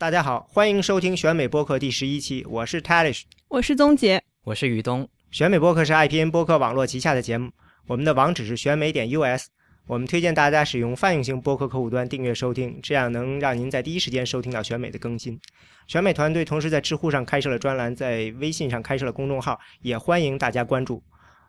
大家好，欢迎收听选美播客第十一期，我是 Talish，我是宗杰，我是于东。选美播客是 IPN 播客网络旗下的节目，我们的网址是选美点 US。我们推荐大家使用泛用型播客客户端订阅收听，这样能让您在第一时间收听到选美的更新。选美团队同时在知乎上开设了专栏，在微信上开设了公众号，也欢迎大家关注。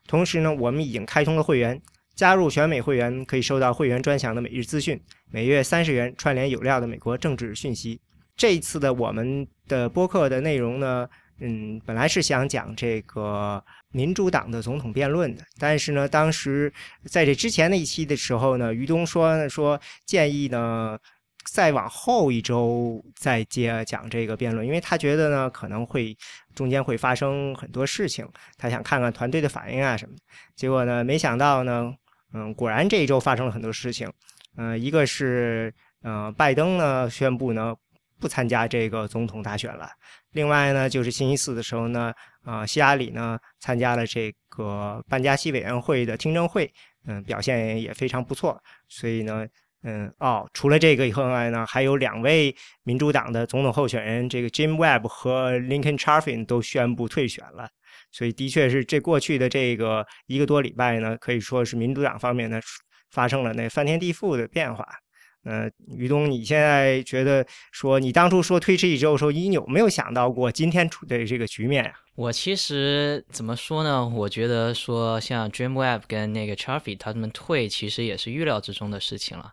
同时呢，我们已经开通了会员，加入选美会员可以收到会员专享的每日资讯，每月三十元串联有料的美国政治讯息。这一次的我们的播客的内容呢，嗯，本来是想讲这个民主党的总统辩论的，但是呢，当时在这之前的一期的时候呢，于东说说建议呢再往后一周再接讲这个辩论，因为他觉得呢可能会中间会发生很多事情，他想看看团队的反应啊什么的。结果呢，没想到呢，嗯，果然这一周发生了很多事情，嗯，一个是嗯，拜登呢宣布呢。不参加这个总统大选了。另外呢，就是星期四的时候呢，啊，希拉里呢参加了这个班加西委员会的听证会，嗯，表现也非常不错。所以呢，嗯，哦，除了这个以外呢，还有两位民主党的总统候选人，这个 Jim Webb 和 Lincoln Chafin 都宣布退选了。所以，的确是这过去的这个一个多礼拜呢，可以说是民主党方面呢发生了那翻天地覆的变化。呃，于东，你现在觉得说你当初说推迟一周的时候，你有没有想到过今天处的这个局面呀？我其实怎么说呢？我觉得说像 Dreamweb 跟那个 Charlie 他们退，其实也是预料之中的事情了。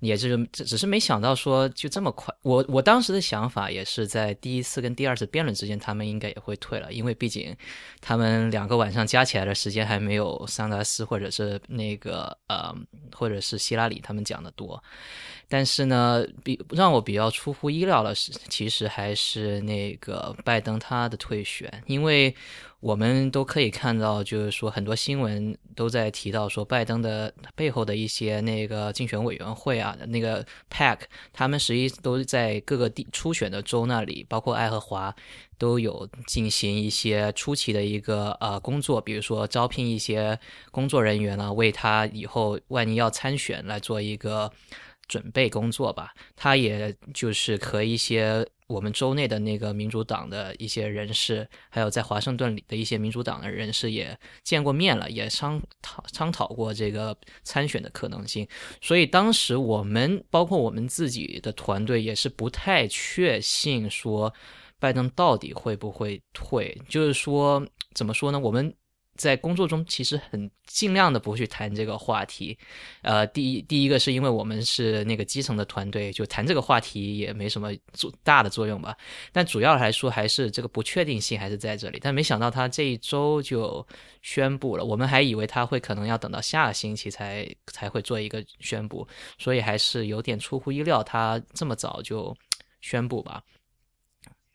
也就是只只是没想到说就这么快，我我当时的想法也是在第一次跟第二次辩论之间，他们应该也会退了，因为毕竟他们两个晚上加起来的时间还没有桑达斯或者是那个呃或者是希拉里他们讲的多。但是呢，比让我比较出乎意料的是，其实还是那个拜登他的退选，因为。我们都可以看到，就是说很多新闻都在提到说，拜登的背后的一些那个竞选委员会啊，那个 PAC，他们实际都在各个地初选的州那里，包括爱荷华，都有进行一些初期的一个呃工作，比如说招聘一些工作人员啊，为他以后万一要参选来做一个准备工作吧。他也就是和一些。我们州内的那个民主党的一些人士，还有在华盛顿里的一些民主党的人士也见过面了，也商讨商讨过这个参选的可能性。所以当时我们包括我们自己的团队也是不太确信说拜登到底会不会退。就是说，怎么说呢？我们。在工作中，其实很尽量的不去谈这个话题。呃，第一，第一个是因为我们是那个基层的团队，就谈这个话题也没什么作大的作用吧。但主要来说，还是这个不确定性还是在这里。但没想到他这一周就宣布了，我们还以为他会可能要等到下个星期才才会做一个宣布，所以还是有点出乎意料，他这么早就宣布吧。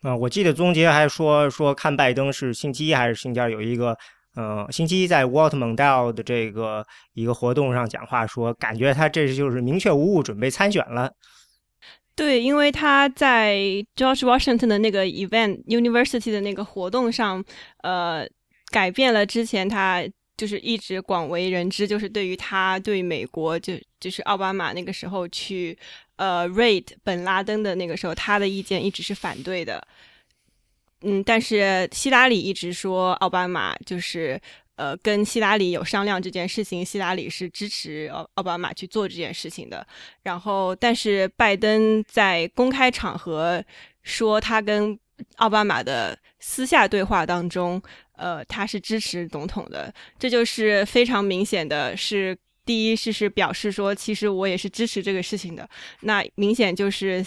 啊，我记得宗杰还说说看拜登是星期一还是星期二有一个。呃，星期一在 Walt Mondale 的这个一个活动上讲话，说感觉他这就是明确无误，准备参选了。对，因为他在 George Washington 的那个 event University 的那个活动上，呃，改变了之前他就是一直广为人知，就是对于他对美国就就是奥巴马那个时候去呃 raid 本拉登的那个时候，他的意见一直是反对的。嗯，但是希拉里一直说奥巴马就是呃跟希拉里有商量这件事情，希拉里是支持奥奥巴马去做这件事情的。然后，但是拜登在公开场合说他跟奥巴马的私下对话当中，呃，他是支持总统的。这就是非常明显的是，第一是是表示说，其实我也是支持这个事情的。那明显就是。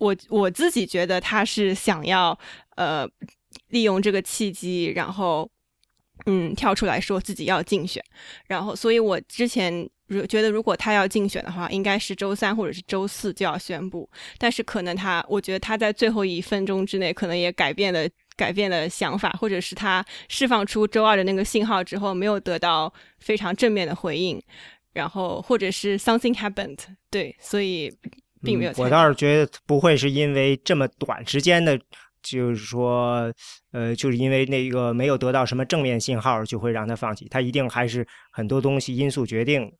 我我自己觉得他是想要呃利用这个契机，然后嗯跳出来说自己要竞选，然后所以我之前如觉得如果他要竞选的话，应该是周三或者是周四就要宣布，但是可能他我觉得他在最后一分钟之内可能也改变了改变了想法，或者是他释放出周二的那个信号之后没有得到非常正面的回应，然后或者是 something happened，对，所以。并没有，我倒是觉得不会是因为这么短时间的，就是说，呃，就是因为那个没有得到什么正面信号，就会让他放弃。他一定还是很多东西因素决定。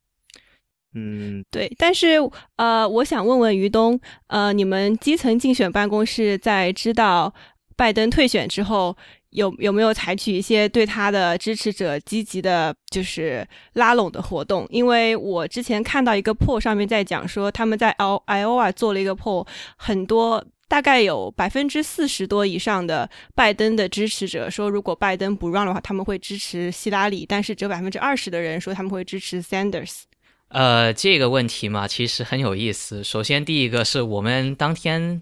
嗯，对，但是呃，我想问问于东，呃，你们基层竞选办公室在知道拜登退选之后，有有没有采取一些对他的支持者积极的，就是拉拢的活动？因为我之前看到一个 poll 上面在讲说，他们在 I Iowa 做了一个 poll，很多大概有百分之四十多以上的拜登的支持者说，如果拜登不让的话，他们会支持希拉里，但是只有百分之二十的人说他们会支持 Sanders。呃，这个问题嘛，其实很有意思。首先，第一个是我们当天。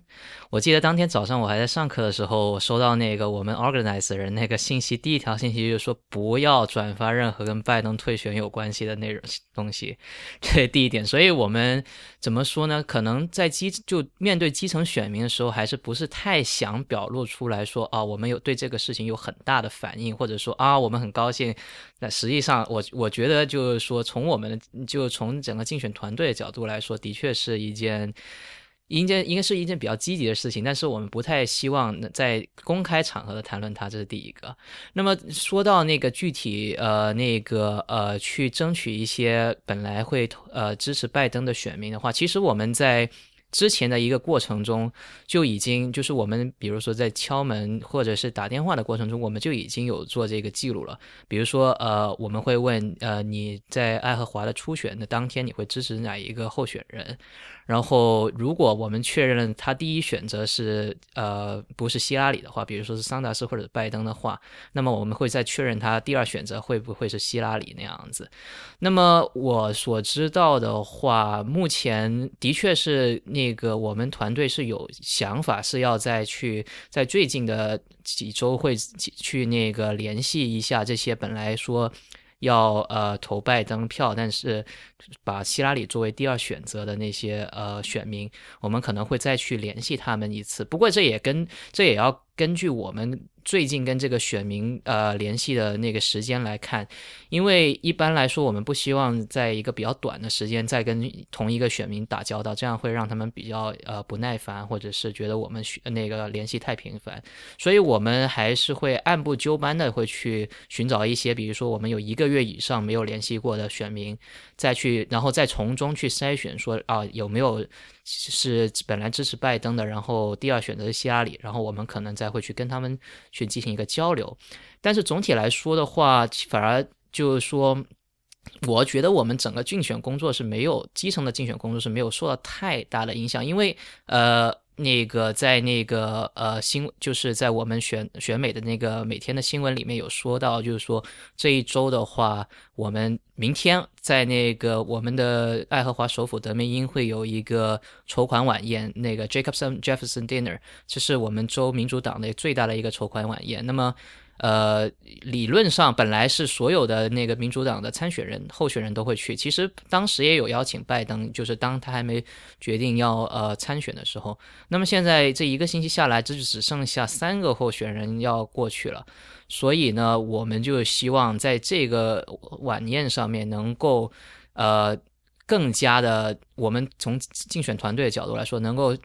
我记得当天早上我还在上课的时候，我收到那个我们 organize 人那个信息，第一条信息就是说不要转发任何跟拜登退选有关系的内容东西，这是第一点。所以我们怎么说呢？可能在基就面对基层选民的时候，还是不是太想表露出来说啊，我们有对这个事情有很大的反应，或者说啊，我们很高兴。那实际上，我我觉得就是说，从我们就从整个竞选团队的角度来说，的确是一件。应该应该是一件比较积极的事情，但是我们不太希望在公开场合的谈论它，这是第一个。那么说到那个具体呃那个呃去争取一些本来会呃支持拜登的选民的话，其实我们在。之前的一个过程中，就已经就是我们，比如说在敲门或者是打电话的过程中，我们就已经有做这个记录了。比如说，呃，我们会问，呃，你在爱荷华的初选的当天，你会支持哪一个候选人？然后，如果我们确认他第一选择是呃不是希拉里的话，比如说是桑达斯或者拜登的话，那么我们会再确认他第二选择会不会是希拉里那样子。那么我所知道的话，目前的确是。那个我们团队是有想法，是要再去在最近的几周会去那个联系一下这些本来说要呃投拜登票，但是把希拉里作为第二选择的那些呃选民，我们可能会再去联系他们一次。不过这也跟这也要根据我们。最近跟这个选民呃联系的那个时间来看，因为一般来说我们不希望在一个比较短的时间再跟同一个选民打交道，这样会让他们比较呃不耐烦，或者是觉得我们那个联系太频繁，所以我们还是会按部就班的会去寻找一些，比如说我们有一个月以上没有联系过的选民，再去然后再从中去筛选说啊有没有。是本来支持拜登的，然后第二选择是希拉里，然后我们可能再会去跟他们去进行一个交流。但是总体来说的话，反而就是说，我觉得我们整个竞选工作是没有基层的竞选工作是没有受到太大的影响，因为呃。那个在那个呃新就是在我们选选美的那个每天的新闻里面有说到，就是说这一周的话，我们明天在那个我们的爱荷华首府德梅因会有一个筹款晚宴，那个 Jacobson Jefferson Dinner，这是我们州民主党的最大的一个筹款晚宴。那么。呃，理论上本来是所有的那个民主党的参选人、候选人都会去。其实当时也有邀请拜登，就是当他还没决定要呃参选的时候。那么现在这一个星期下来，这就只剩下三个候选人要过去了。所以呢，我们就希望在这个晚宴上面能够呃更加的。我们从竞选团队的角度来说，能够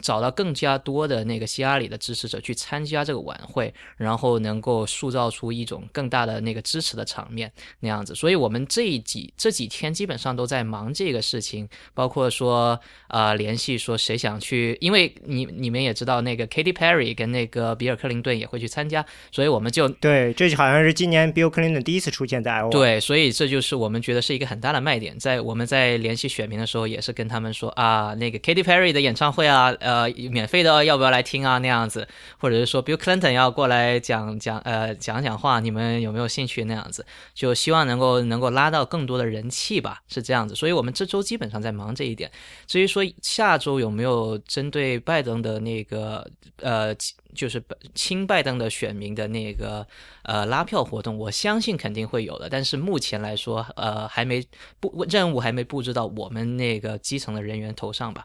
找到更加多的那个希拉里的支持者去参加这个晚会，然后能够塑造出一种更大的那个支持的场面那样子。所以，我们这几这几天基本上都在忙这个事情，包括说啊联系说谁想去，因为你你们也知道那个 Katy Perry 跟那个比尔克林顿也会去参加，所以我们就对，这好像是今年 Bill Clinton 第一次出现在对，所以这就是我们觉得是一个很大的卖点，在我们在联系选民的时候。也是跟他们说啊，那个 Katy Perry 的演唱会啊，呃，免费的，要不要来听啊？那样子，或者是说 Bill Clinton 要过来讲讲，呃，讲讲话，你们有没有兴趣？那样子，就希望能够能够拉到更多的人气吧，是这样子。所以我们这周基本上在忙这一点。至于说下周有没有针对拜登的那个，呃。就是亲拜登的选民的那个呃拉票活动，我相信肯定会有的。但是目前来说，呃，还没布任务还没布置到我们那个基层的人员头上吧。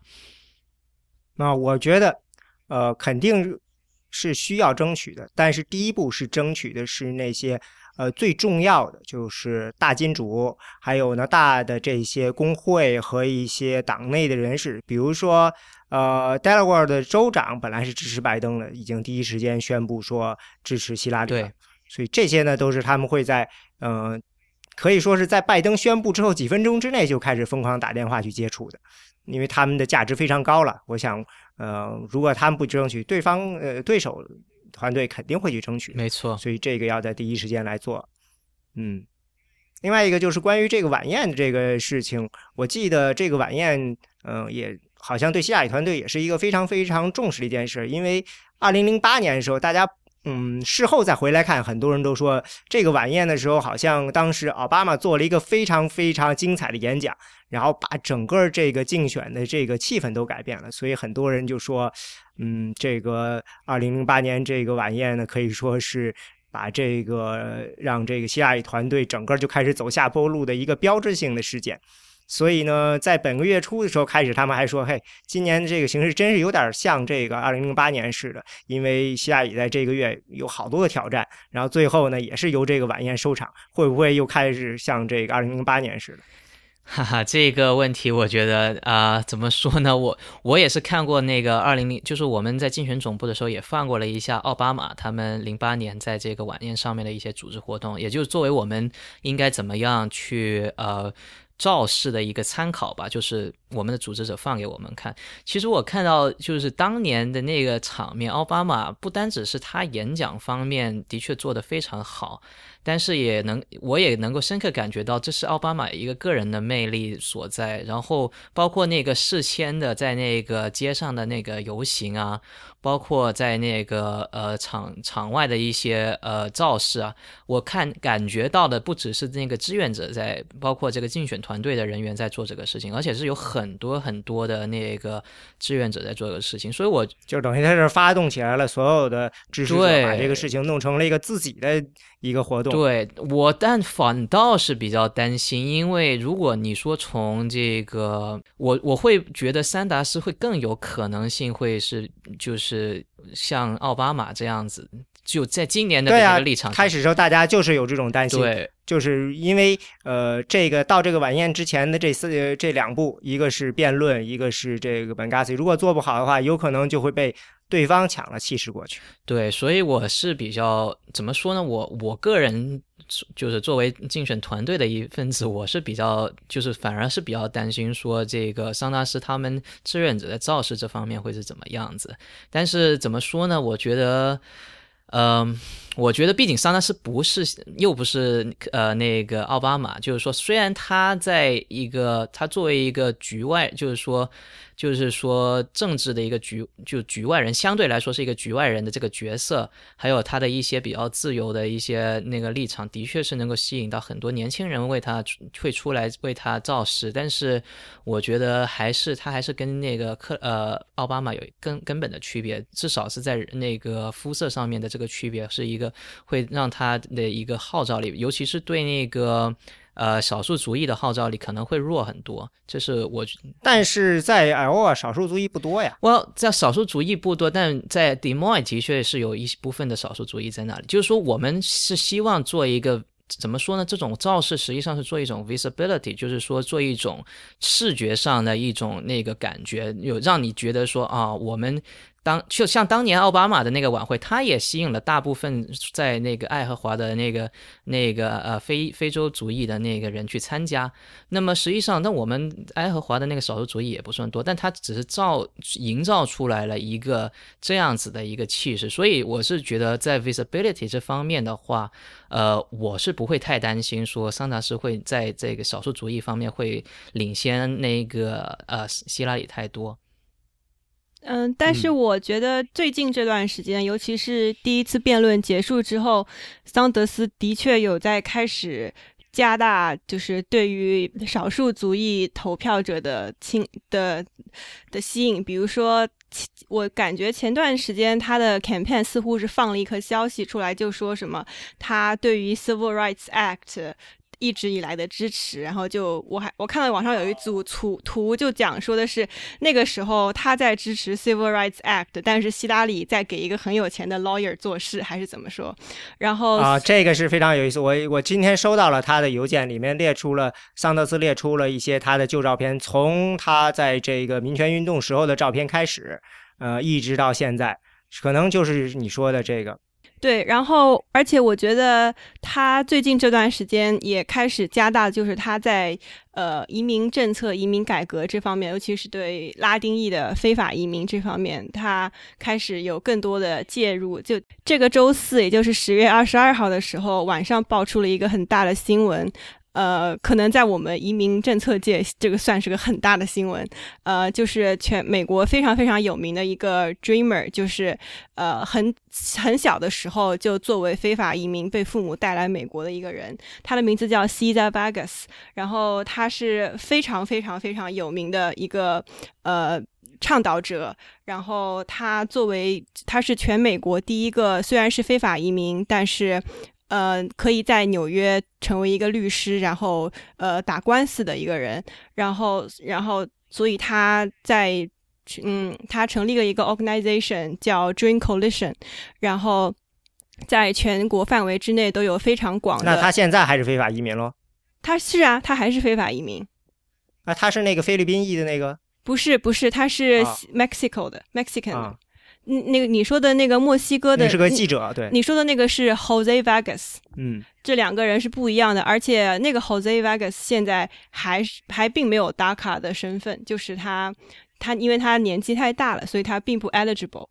那我觉得，呃，肯定是需要争取的。但是第一步是争取的是那些呃最重要的，就是大金主，还有呢大的这些工会和一些党内的人士，比如说。呃，Delaware 的州长本来是支持拜登的，已经第一时间宣布说支持希拉里了。所以这些呢，都是他们会在嗯可以说是在拜登宣布之后几分钟之内就开始疯狂打电话去接触的，因为他们的价值非常高了。我想，呃，如果他们不争取，对方呃对手团队肯定会去争取。没错，所以这个要在第一时间来做。嗯，另外一个就是关于这个晚宴的这个事情，我记得这个晚宴，嗯，也好像对希雅里团队也是一个非常非常重视的一件事，因为二零零八年的时候，大家。嗯，事后再回来看，很多人都说这个晚宴的时候，好像当时奥巴马做了一个非常非常精彩的演讲，然后把整个这个竞选的这个气氛都改变了。所以很多人就说，嗯，这个二零零八年这个晚宴呢，可以说是把这个让这个希拉里团队整个就开始走下坡路的一个标志性的事件。所以呢，在本个月初的时候开始，他们还说：“嘿，今年这个形势真是有点像这个二零零八年似的，因为希腊也在这个月有好多的挑战，然后最后呢，也是由这个晚宴收场，会不会又开始像这个二零零八年似的？” 哈哈，这个问题我觉得啊，怎么说呢？我我也是看过那个二零零，就是我们在竞选总部的时候也放过了一下奥巴马他们零八年在这个晚宴上面的一些组织活动，也就是作为我们应该怎么样去呃。赵氏的一个参考吧，就是我们的组织者放给我们看。其实我看到，就是当年的那个场面，奥巴马不单只是他演讲方面的确做得非常好。但是也能，我也能够深刻感觉到，这是奥巴马一个个人的魅力所在。然后包括那个事先的在那个街上的那个游行啊，包括在那个呃场场外的一些呃造势啊，我看感觉到的不只是那个志愿者在，包括这个竞选团队的人员在做这个事情，而且是有很多很多的那个志愿者在做这个事情。所以我就等于他是发动起来了所有的支持者，把这个事情弄成了一个自己的。一个活动，对我，但反倒是比较担心，因为如果你说从这个，我我会觉得三达斯会更有可能性会是，就是像奥巴马这样子，就在今年的这个立场开始时候，大家就是有这种担心，对，就是因为呃，这个到这个晚宴之前的这四这两步，一个是辩论，一个是这个本 Gassi，如果做不好的话，有可能就会被。对方抢了气势过去，对，所以我是比较怎么说呢？我我个人就是作为竞选团队的一份子，我是比较就是反而是比较担心说这个桑达斯他们志愿者在造势这方面会是怎么样子。但是怎么说呢？我觉得。嗯，我觉得毕竟桑德斯不是，又不是呃那个奥巴马，就是说，虽然他在一个他作为一个局外，就是说，就是说政治的一个局，就局外人，相对来说是一个局外人的这个角色，还有他的一些比较自由的一些那个立场，的确是能够吸引到很多年轻人为他会出来为他造势。但是，我觉得还是他还是跟那个克呃奥巴马有根根本的区别，至少是在那个肤色上面的这。个区别是一个会让他的一个号召力，尤其是对那个呃少数族裔的号召力可能会弱很多。这是我，但是在艾奥瓦少数族裔不多呀。well，在少数族裔不多，但在 Des Moines 的确是有一部分的少数族裔在那里。就是说，我们是希望做一个怎么说呢？这种造势实际上是做一种 visibility，就是说做一种视觉上的一种那个感觉，有让你觉得说啊，我们。当就像当年奥巴马的那个晚会，他也吸引了大部分在那个爱荷华的那个那个呃非非洲族裔的那个人去参加。那么实际上，那我们爱荷华的那个少数族裔也不算多，但他只是造营造出来了一个这样子的一个气势。所以我是觉得在 visibility 这方面的话，呃，我是不会太担心说桑达斯会在这个少数族裔方面会领先那个呃希拉里太多。嗯，但是我觉得最近这段时间，尤其是第一次辩论结束之后，桑德斯的确有在开始加大，就是对于少数族裔投票者的亲的的吸引。比如说，我感觉前段时间他的 campaign 似乎是放了一颗消息出来，就说什么他对于 Civil Rights Act。一直以来的支持，然后就我还我看到网上有一组图图，就讲说的是那个时候他在支持 Civil Rights Act，但是希拉里在给一个很有钱的 lawyer 做事，还是怎么说？然后啊，这个是非常有意思。我我今天收到了他的邮件，里面列出了桑德斯列出了一些他的旧照片，从他在这个民权运动时候的照片开始，呃，一直到现在，可能就是你说的这个。对，然后而且我觉得他最近这段时间也开始加大，就是他在呃移民政策、移民改革这方面，尤其是对拉丁裔的非法移民这方面，他开始有更多的介入。就这个周四，也就是十月二十二号的时候，晚上爆出了一个很大的新闻。呃，可能在我们移民政策界，这个算是个很大的新闻。呃，就是全美国非常非常有名的一个 dreamer，就是呃很很小的时候就作为非法移民被父母带来美国的一个人，他的名字叫 Cesar Vargas，然后他是非常非常非常有名的一个呃倡导者，然后他作为他是全美国第一个虽然是非法移民，但是。呃，可以在纽约成为一个律师，然后呃打官司的一个人，然后然后所以他在嗯，他成立了一个 organization 叫 Dream Coalition，然后在全国范围之内都有非常广的。那他现在还是非法移民喽？他是啊，他还是非法移民。啊，他是那个菲律宾裔的那个？不是，不是，他是 Mexico 的 Mexican。那个你说的那个墨西哥的，是个记者，对。你说的那个是 Jose Vegas，嗯，这两个人是不一样的，而且那个 Jose Vegas 现在还是还并没有 DACA 的身份，就是他他因为他年纪太大了，所以他并不 eligible。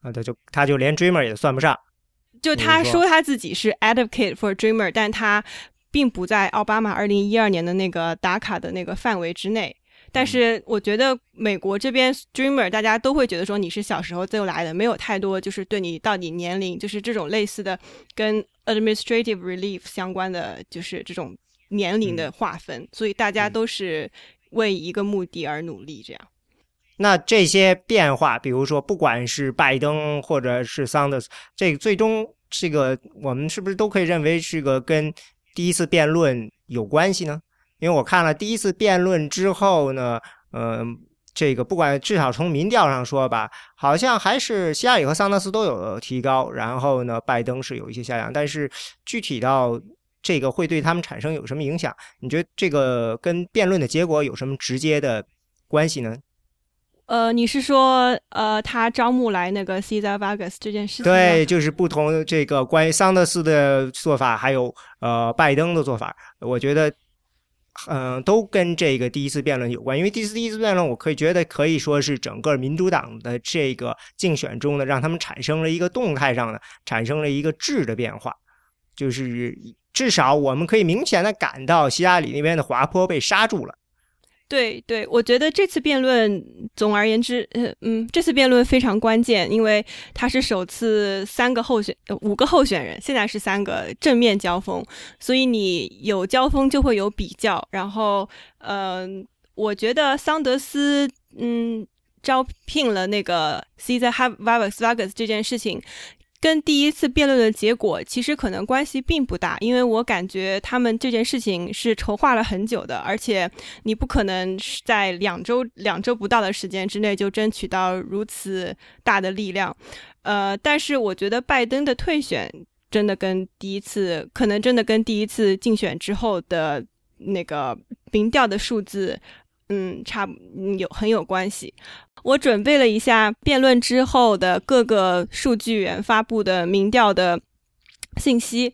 啊，他就他就连 Dreamer 也算不上。就他说他自己是 advocate for Dreamer，但他并不在奥巴马二零一二年的那个打卡的那个范围之内。但是我觉得美国这边 streamer 大家都会觉得说你是小时候就来的，没有太多就是对你到底年龄就是这种类似的跟 administrative relief 相关的就是这种年龄的划分，所以大家都是为一个目的而努力这样。那这些变化，比如说不管是拜登或者是桑德斯，这个最终这个我们是不是都可以认为是个跟第一次辩论有关系呢？因为我看了第一次辩论之后呢，嗯，这个不管至少从民调上说吧，好像还是希拉里和桑德斯都有提高，然后呢，拜登是有一些下降。但是具体到这个会对他们产生有什么影响？你觉得这个跟辩论的结果有什么直接的关系呢？呃，你是说呃，他招募来那个 Cesar Vargas 这件事情？对，就是不同这个关于桑德斯的做法，还有呃拜登的做法，我觉得。嗯，都跟这个第一次辩论有关，因为第一次第一次辩论，我可以觉得可以说是整个民主党的这个竞选中呢，让他们产生了一个动态上呢，产生了一个质的变化，就是至少我们可以明显的感到希拉里那边的滑坡被刹住了。对对，我觉得这次辩论，总而言之，呃嗯，这次辩论非常关键，因为它是首次三个候选，五个候选人，现在是三个正面交锋，所以你有交锋就会有比较。然后，嗯，我觉得桑德斯，嗯，招聘了那个 Cesar Vargas 这件事情。跟第一次辩论的结果其实可能关系并不大，因为我感觉他们这件事情是筹划了很久的，而且你不可能是在两周两周不到的时间之内就争取到如此大的力量。呃，但是我觉得拜登的退选真的跟第一次可能真的跟第一次竞选之后的那个民调的数字。嗯，差有很有关系。我准备了一下辩论之后的各个数据源发布的民调的信息，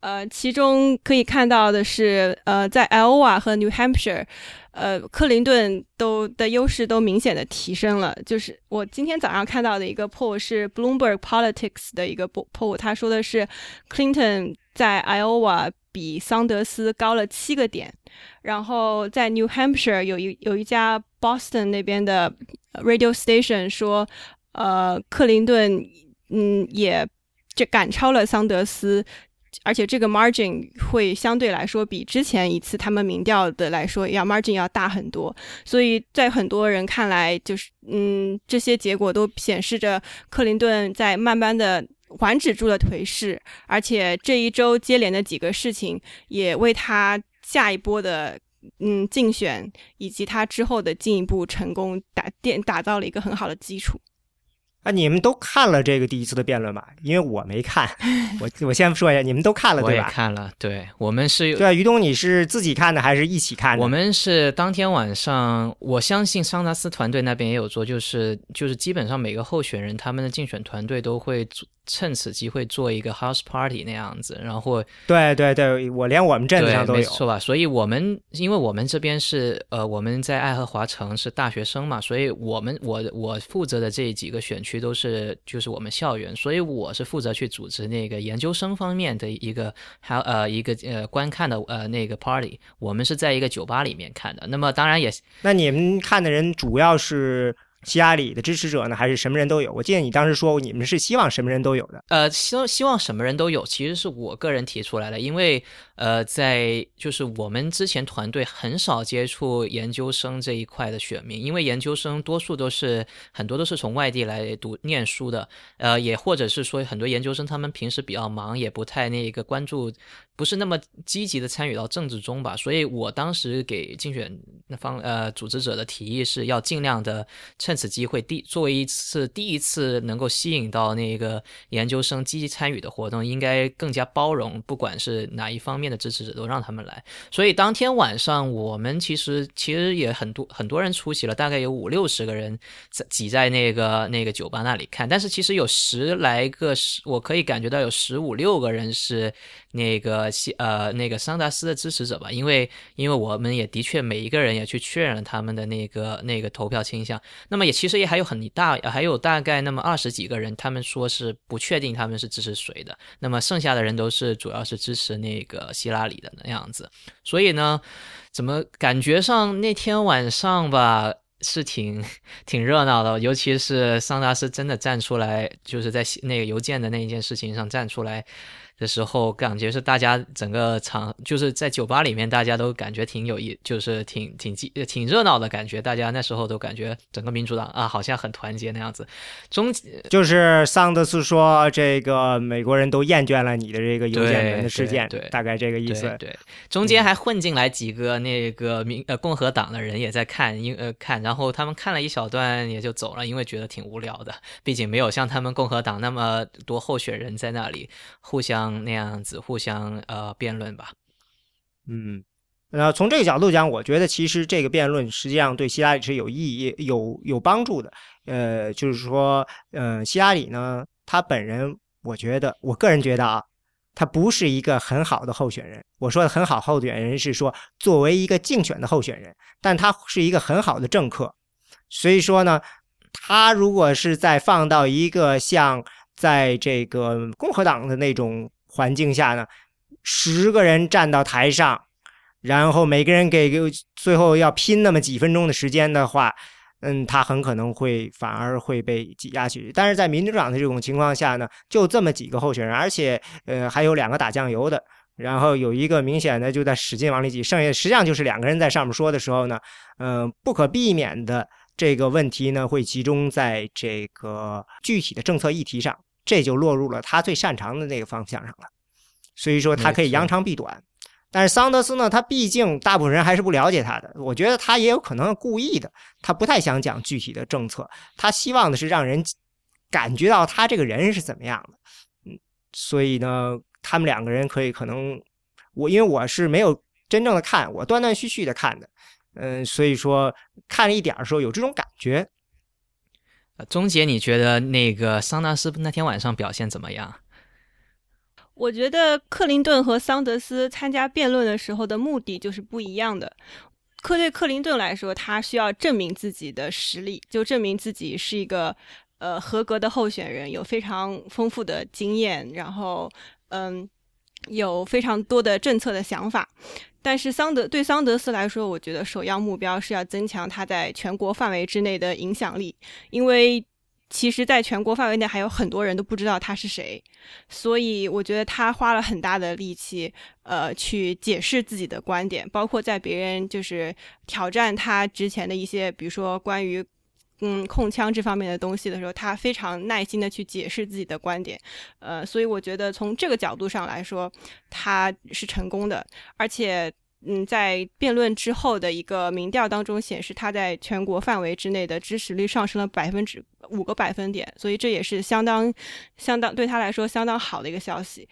呃，其中可以看到的是，呃，在 Iowa 和 New Hampshire，呃，克林顿都的优势都明显的提升了。就是我今天早上看到的一个 poll 是 Bloomberg Politics 的一个 poll，他说的是 Clinton 在 Iowa 比桑德斯高了七个点。然后在 New Hampshire 有一有一家 Boston 那边的 radio station 说，呃，克林顿嗯也这赶超了桑德斯，而且这个 margin 会相对来说比之前一次他们民调的来说要 margin 要大很多，所以在很多人看来，就是嗯这些结果都显示着克林顿在慢慢的缓止住了颓势，而且这一周接连的几个事情也为他。下一波的嗯竞选以及他之后的进一步成功打奠打造了一个很好的基础。啊，你们都看了这个第一次的辩论吧？因为我没看，我我先说一下，你们都看了我也对吧？看了，对我们是对啊，于东，你是自己看的还是一起看的？我们是当天晚上，我相信桑达斯团队那边也有做，就是就是基本上每个候选人他们的竞选团队都会做趁此机会做一个 house party 那样子，然后对对对，我连我们镇子上都有，没有。错吧？所以我们因为我们这边是呃我们在爱荷华城是大学生嘛，所以我们我我负责的这几个选区都是就是我们校园，所以我是负责去组织那个研究生方面的一个还有呃一个呃观看的呃那个 party，我们是在一个酒吧里面看的。那么当然也那你们看的人主要是希拉里的支持者呢，还是什么人都有？我记得你当时说你们是希望什么人都有的。呃，希希望什么人都有，其实是我个人提出来的，因为呃，在就是我们之前团队很少接触研究生这一块的选民，因为研究生多数都是很多都是从外地来读念书的，呃，也或者是说很多研究生他们平时比较忙，也不太那个关注，不是那么积极的参与到政治中吧，所以我当时给竞选那方呃组织者的提议是要尽量的趁此机会第作为一次第一次能够吸引到那个研究生积极参与的活动，应该更加包容，不管是哪一方面的支持者都让他们来。所以当天晚上我们其实其实也很多很多人出席了，大概有五六十个人在挤在那个那个酒吧那里看，但是其实有十来个十，我可以感觉到有十五六个人是那个西呃那个桑达斯的支持者吧，因为因为我们也的确每一个人也去确认了他们的那个那个投票倾向，那么也其实也还有很大还有大概那么二十几个人，他们说是不确定他们是支持谁的，那么剩下的人都是主要是支持那个希拉里的那样子，所以呢，怎么感觉上那天晚上吧。是挺 挺热闹的，尤其是桑达斯真的站出来，就是在那个邮件的那一件事情上站出来的时候，感觉是大家整个场就是在酒吧里面，大家都感觉挺有意，就是挺挺激挺热闹的感觉。大家那时候都感觉整个民主党啊，好像很团结那样子。中就是桑德斯说，这个美国人都厌倦了你的这个邮件门的事件，对对大概这个意思。对对，中间还混进来几个那个民呃共和党的人也在看，因呃看，然后他们看了一小段也就走了，因为觉得挺无聊的，毕竟没有像他们共和党那么多候选人在那里互相那样子互相呃辩论吧。嗯，那从这个角度讲，我觉得其实这个辩论实际上对希拉里是有意义、有有帮助的。呃，就是说，呃，希拉里呢，他本人，我觉得，我个人觉得啊，他不是一个很好的候选人。我说的很好候选人是说，作为一个竞选的候选人，但他是一个很好的政客。所以说呢，他如果是再放到一个像在这个共和党的那种环境下呢，十个人站到台上，然后每个人给个最后要拼那么几分钟的时间的话，嗯，他很可能会反而会被挤压去。但是在民主党的这种情况下呢，就这么几个候选人，而且呃还有两个打酱油的，然后有一个明显的就在使劲往里挤，剩下实际上就是两个人在上面说的时候呢，嗯、不可避免的这个问题呢会集中在这个具体的政策议题上，这就落入了他最擅长的那个方向上了。所以说他可以扬长避短。但是桑德斯呢，他毕竟大部分人还是不了解他的，我觉得他也有可能故意的，他不太想讲具体的政策，他希望的是让人感觉到他这个人是怎么样的。嗯，所以呢，他们两个人可以可能，我因为我是没有真正的看，我断断续续的看的，嗯，所以说看了一点儿的时候有这种感觉。呃钟杰，你觉得那个桑纳斯那天晚上表现怎么样？我觉得克林顿和桑德斯参加辩论的时候的目的就是不一样的。克对克林顿来说，他需要证明自己的实力，就证明自己是一个呃合格的候选人，有非常丰富的经验，然后嗯有非常多的政策的想法。但是桑德对桑德斯来说，我觉得首要目标是要增强他在全国范围之内的影响力，因为其实在全国范围内还有很多人都不知道他是谁，所以我觉得他花了很大的力气，呃，去解释自己的观点，包括在别人就是挑战他之前的一些，比如说关于。嗯，控枪这方面的东西的时候，他非常耐心的去解释自己的观点，呃，所以我觉得从这个角度上来说，他是成功的，而且嗯，在辩论之后的一个民调当中显示，他在全国范围之内的支持率上升了百分之五个百分点，所以这也是相当相当对他来说相当好的一个消息。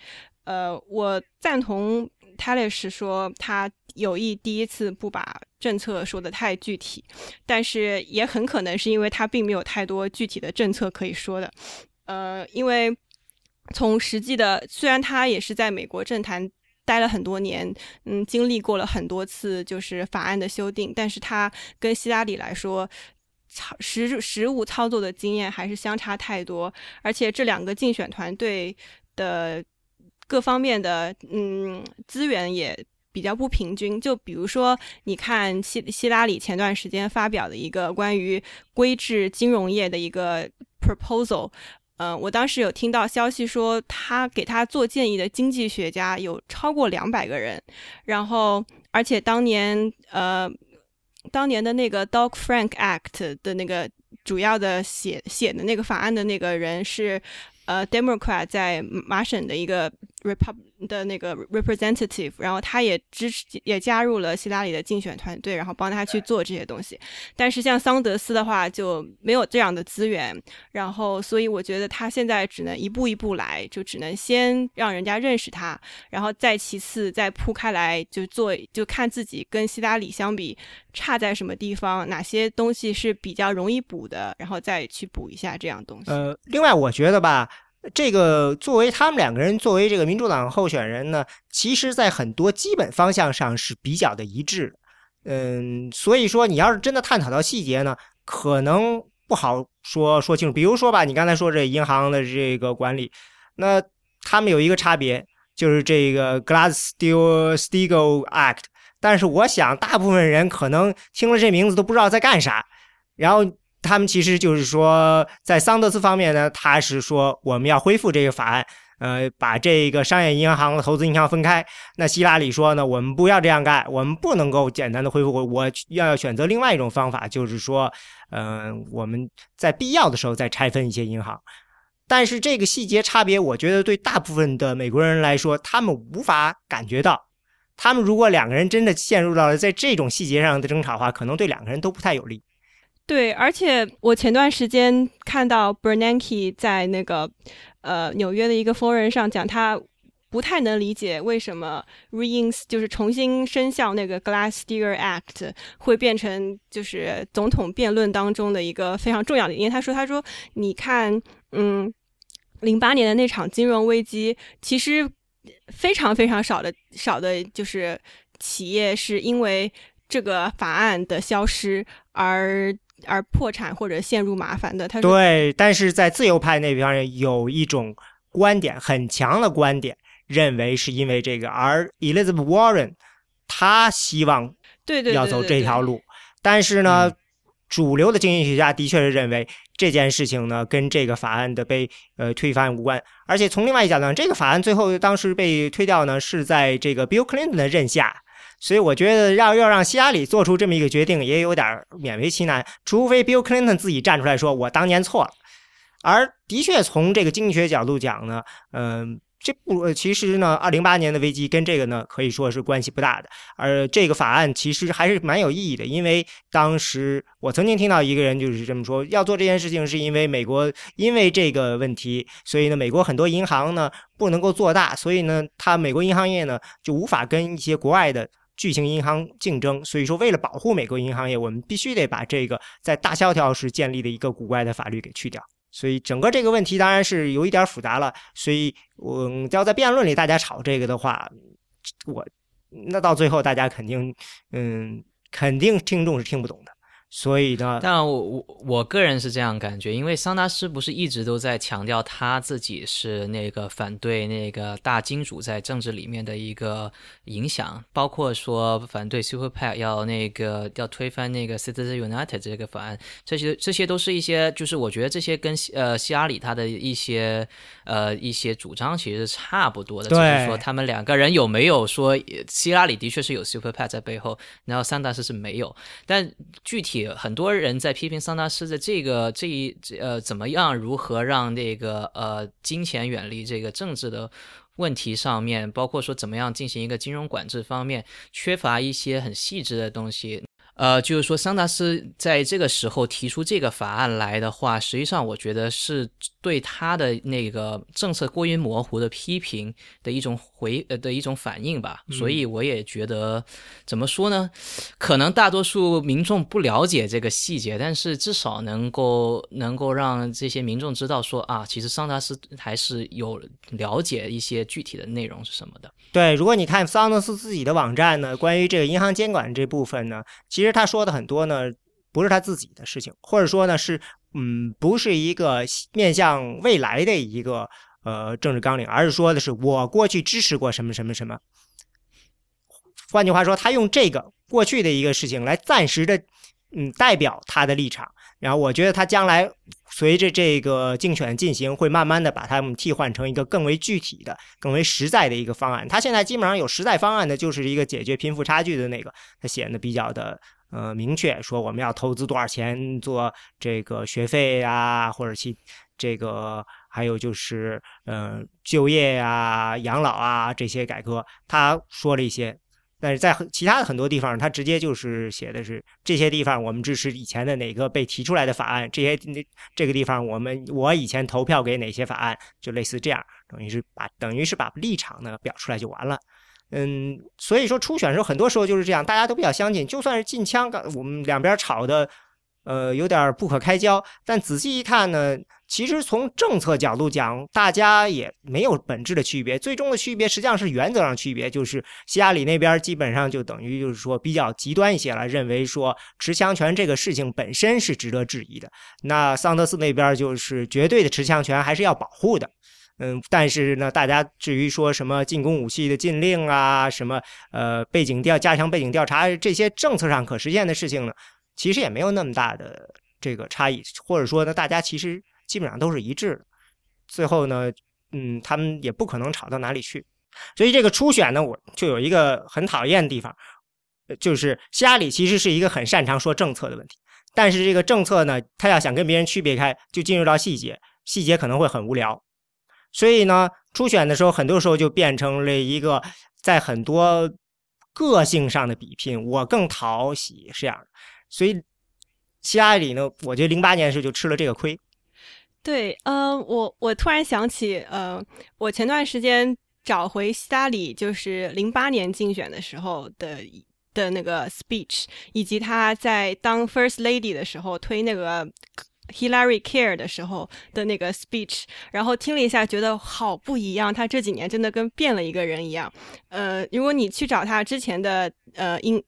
呃，我赞同 t a l i s 说他有意第一次不把政策说的太具体，但是也很可能是因为他并没有太多具体的政策可以说的。呃，因为从实际的，虽然他也是在美国政坛。待了很多年，嗯，经历过了很多次就是法案的修订，但是他跟希拉里来说，操实实务操作的经验还是相差太多，而且这两个竞选团队的各方面的嗯资源也比较不平均。就比如说，你看希希拉里前段时间发表的一个关于规制金融业的一个 proposal。嗯，我当时有听到消息说，他给他做建议的经济学家有超过两百个人，然后而且当年呃，当年的那个 Dog Frank Act 的那个主要的写写的那个法案的那个人是呃 Democrat 在麻省的一个 Republic。的那个 representative，然后他也支持，也加入了希拉里的竞选团队，然后帮他去做这些东西。但是像桑德斯的话就没有这样的资源，然后所以我觉得他现在只能一步一步来，就只能先让人家认识他，然后再其次再铺开来，就做就看自己跟希拉里相比差在什么地方，哪些东西是比较容易补的，然后再去补一下这样东西。呃，另外我觉得吧。这个作为他们两个人作为这个民主党候选人呢，其实在很多基本方向上是比较的一致。嗯，所以说你要是真的探讨到细节呢，可能不好说说清楚。比如说吧，你刚才说这银行的这个管理，那他们有一个差别，就是这个 Glass-Steagall Act。但是我想，大部分人可能听了这名字都不知道在干啥，然后。他们其实就是说，在桑德斯方面呢，他是说我们要恢复这个法案，呃，把这个商业银行和投资银行分开。那希拉里说呢，我们不要这样干，我们不能够简单的恢复，我要选择另外一种方法，就是说，嗯，我们在必要的时候再拆分一些银行。但是这个细节差别，我觉得对大部分的美国人来说，他们无法感觉到。他们如果两个人真的陷入到了在这种细节上的争吵的话，可能对两个人都不太有利。对，而且我前段时间看到 Bernanke 在那个呃纽约的一个 forum 上讲，他不太能理解为什么 reins 就是重新生效那个 Glass-Steagall Act 会变成就是总统辩论当中的一个非常重要的。因为他说，他说你看，嗯，零八年的那场金融危机，其实非常非常少的少的就是企业是因为这个法案的消失而。而破产或者陷入麻烦的，他对，但是在自由派那边有一种观点很强的观点，认为是因为这个，而 Elizabeth Warren 他希望对对要走这条路，但是呢，主流的经济学家的确是认为这件事情呢跟这个法案的被呃推翻无关，而且从另外一角度，这个法案最后当时被推掉呢是在这个 Bill Clinton 的任下。所以我觉得要要让希拉里做出这么一个决定，也有点勉为其难。除非 Bill Clinton 自己站出来说：“我当年错了。”而的确从这个经济学角度讲呢，嗯，这不其实呢，二零八年的危机跟这个呢可以说是关系不大的。而这个法案其实还是蛮有意义的，因为当时我曾经听到一个人就是这么说：要做这件事情是因为美国因为这个问题，所以呢，美国很多银行呢不能够做大，所以呢，它美国银行业呢就无法跟一些国外的。巨型银行竞争，所以说为了保护美国银行业，我们必须得把这个在大萧条时建立的一个古怪的法律给去掉。所以整个这个问题当然是有一点复杂了。所以我要在辩论里大家吵这个的话，我那到最后大家肯定，嗯，肯定听众是听不懂的。所以呢，但我我我个人是这样感觉，因为桑达斯不是一直都在强调他自己是那个反对那个大金主在政治里面的一个影响，包括说反对 Super PAC 要那个要推翻那个 Citizens United 这个法案，这些这些都是一些，就是我觉得这些跟呃希拉里他的一些呃一些主张其实是差不多的，就是说他们两个人有没有说希拉里的确是有 Super PAC 在背后，然后桑达斯是没有，但具体。很多人在批评桑达斯的这个这一呃怎么样如何让那个呃金钱远离这个政治的问题上面，包括说怎么样进行一个金融管制方面，缺乏一些很细致的东西。呃，就是说，桑达斯在这个时候提出这个法案来的话，实际上我觉得是对他的那个政策过于模糊的批评的一种回呃的一种反应吧。所以我也觉得，怎么说呢？可能大多数民众不了解这个细节，但是至少能够能够让这些民众知道说啊，其实桑德斯还是有了解一些具体的内容是什么的。对，如果你看桑德斯自己的网站呢，关于这个银行监管这部分呢，其实他说的很多呢，不是他自己的事情，或者说呢是，嗯，不是一个面向未来的一个呃政治纲领，而是说的是我过去支持过什么什么什么。换句话说，他用这个过去的一个事情来暂时的，嗯，代表他的立场。然后我觉得他将来随着这个竞选进行，会慢慢的把他们替换成一个更为具体的、更为实在的一个方案。他现在基本上有实在方案的，就是一个解决贫富差距的那个，他显得比较的呃明确，说我们要投资多少钱做这个学费啊，或者去这个还有就是呃就业呀、养老啊这些改革，他说了一些。但是在其他的很多地方，他直接就是写的是这些地方我们支持以前的哪个被提出来的法案，这些那这个地方我们我以前投票给哪些法案，就类似这样，等于是把等于是把立场呢表出来就完了。嗯，所以说初选的时候很多时候就是这样，大家都比较相近，就算是禁枪，我们两边吵的。呃，有点不可开交，但仔细一看呢，其实从政策角度讲，大家也没有本质的区别。最终的区别实际上是原则上区别，就是希拉里那边基本上就等于就是说比较极端一些了，认为说持枪权这个事情本身是值得质疑的。那桑德斯那边就是绝对的持枪权还是要保护的。嗯，但是呢，大家至于说什么进攻武器的禁令啊，什么呃背景调加强背景调查这些政策上可实现的事情呢？其实也没有那么大的这个差异，或者说呢，大家其实基本上都是一致的。最后呢，嗯，他们也不可能吵到哪里去。所以这个初选呢，我就有一个很讨厌的地方，就是希拉里其实是一个很擅长说政策的问题，但是这个政策呢，他要想跟别人区别开，就进入到细节，细节可能会很无聊。所以呢，初选的时候，很多时候就变成了一个在很多个性上的比拼，我更讨喜是这样的。所以，希拉里呢，我觉得零八年的时候就吃了这个亏。对，呃，我我突然想起，呃，我前段时间找回希拉里，就是零八年竞选的时候的的那个 speech，以及他在当 first lady 的时候推那个 Hillary Care 的时候的那个 speech，然后听了一下，觉得好不一样。他这几年真的跟变了一个人一样。呃，如果你去找他之前的呃音。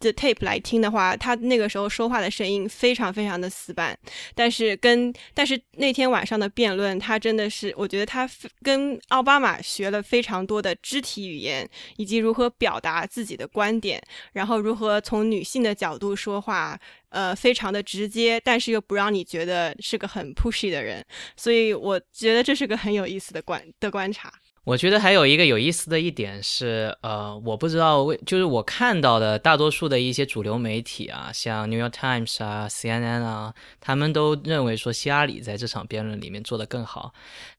的 tape 来听的话，他那个时候说话的声音非常非常的死板，但是跟但是那天晚上的辩论，他真的是我觉得他跟奥巴马学了非常多的肢体语言，以及如何表达自己的观点，然后如何从女性的角度说话，呃，非常的直接，但是又不让你觉得是个很 pushy 的人，所以我觉得这是个很有意思的观的观察。我觉得还有一个有意思的一点是，呃，我不知道为，就是我看到的大多数的一些主流媒体啊，像 New York Times 啊、CNN 啊，他们都认为说希拉里在这场辩论里面做得更好。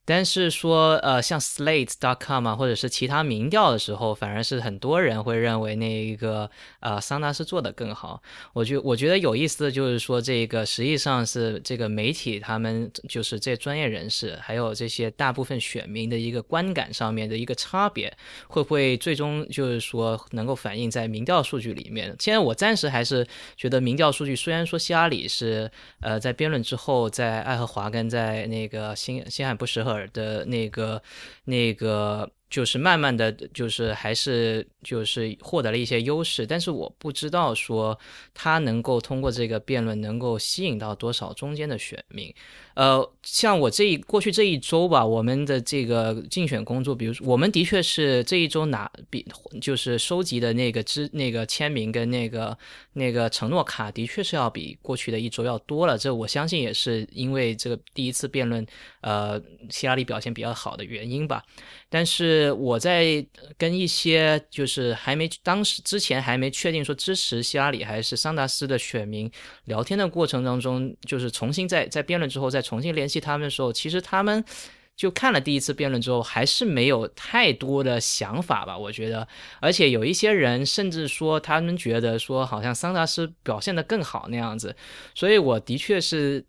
但是说，呃，像 Slate.com 啊，或者是其他民调的时候，反而是很多人会认为那一个，呃，桑达是做的更好。我觉我觉得有意思的就是说，这个实际上是这个媒体他们就是这专业人士，还有这些大部分选民的一个观感上面的一个差别，会不会最终就是说能够反映在民调数据里面？现在我暂时还是觉得民调数据虽然说希拉里是，呃，在辩论之后，在爱荷华跟在那个新新罕布什尔。的那个，那个。就是慢慢的就是还是就是获得了一些优势，但是我不知道说他能够通过这个辩论能够吸引到多少中间的选民。呃，像我这一过去这一周吧，我们的这个竞选工作，比如说我们的确是这一周拿比就是收集的那个支那个签名跟那个那个承诺卡，的确是要比过去的一周要多了。这我相信也是因为这个第一次辩论，呃，希拉里表现比较好的原因吧。但是我在跟一些就是还没当时之前还没确定说支持希拉里还是桑达斯的选民聊天的过程当中，就是重新在在辩论之后再重新联系他们的时候，其实他们就看了第一次辩论之后，还是没有太多的想法吧，我觉得。而且有一些人甚至说，他们觉得说，好像桑达斯表现的更好那样子。所以我的确是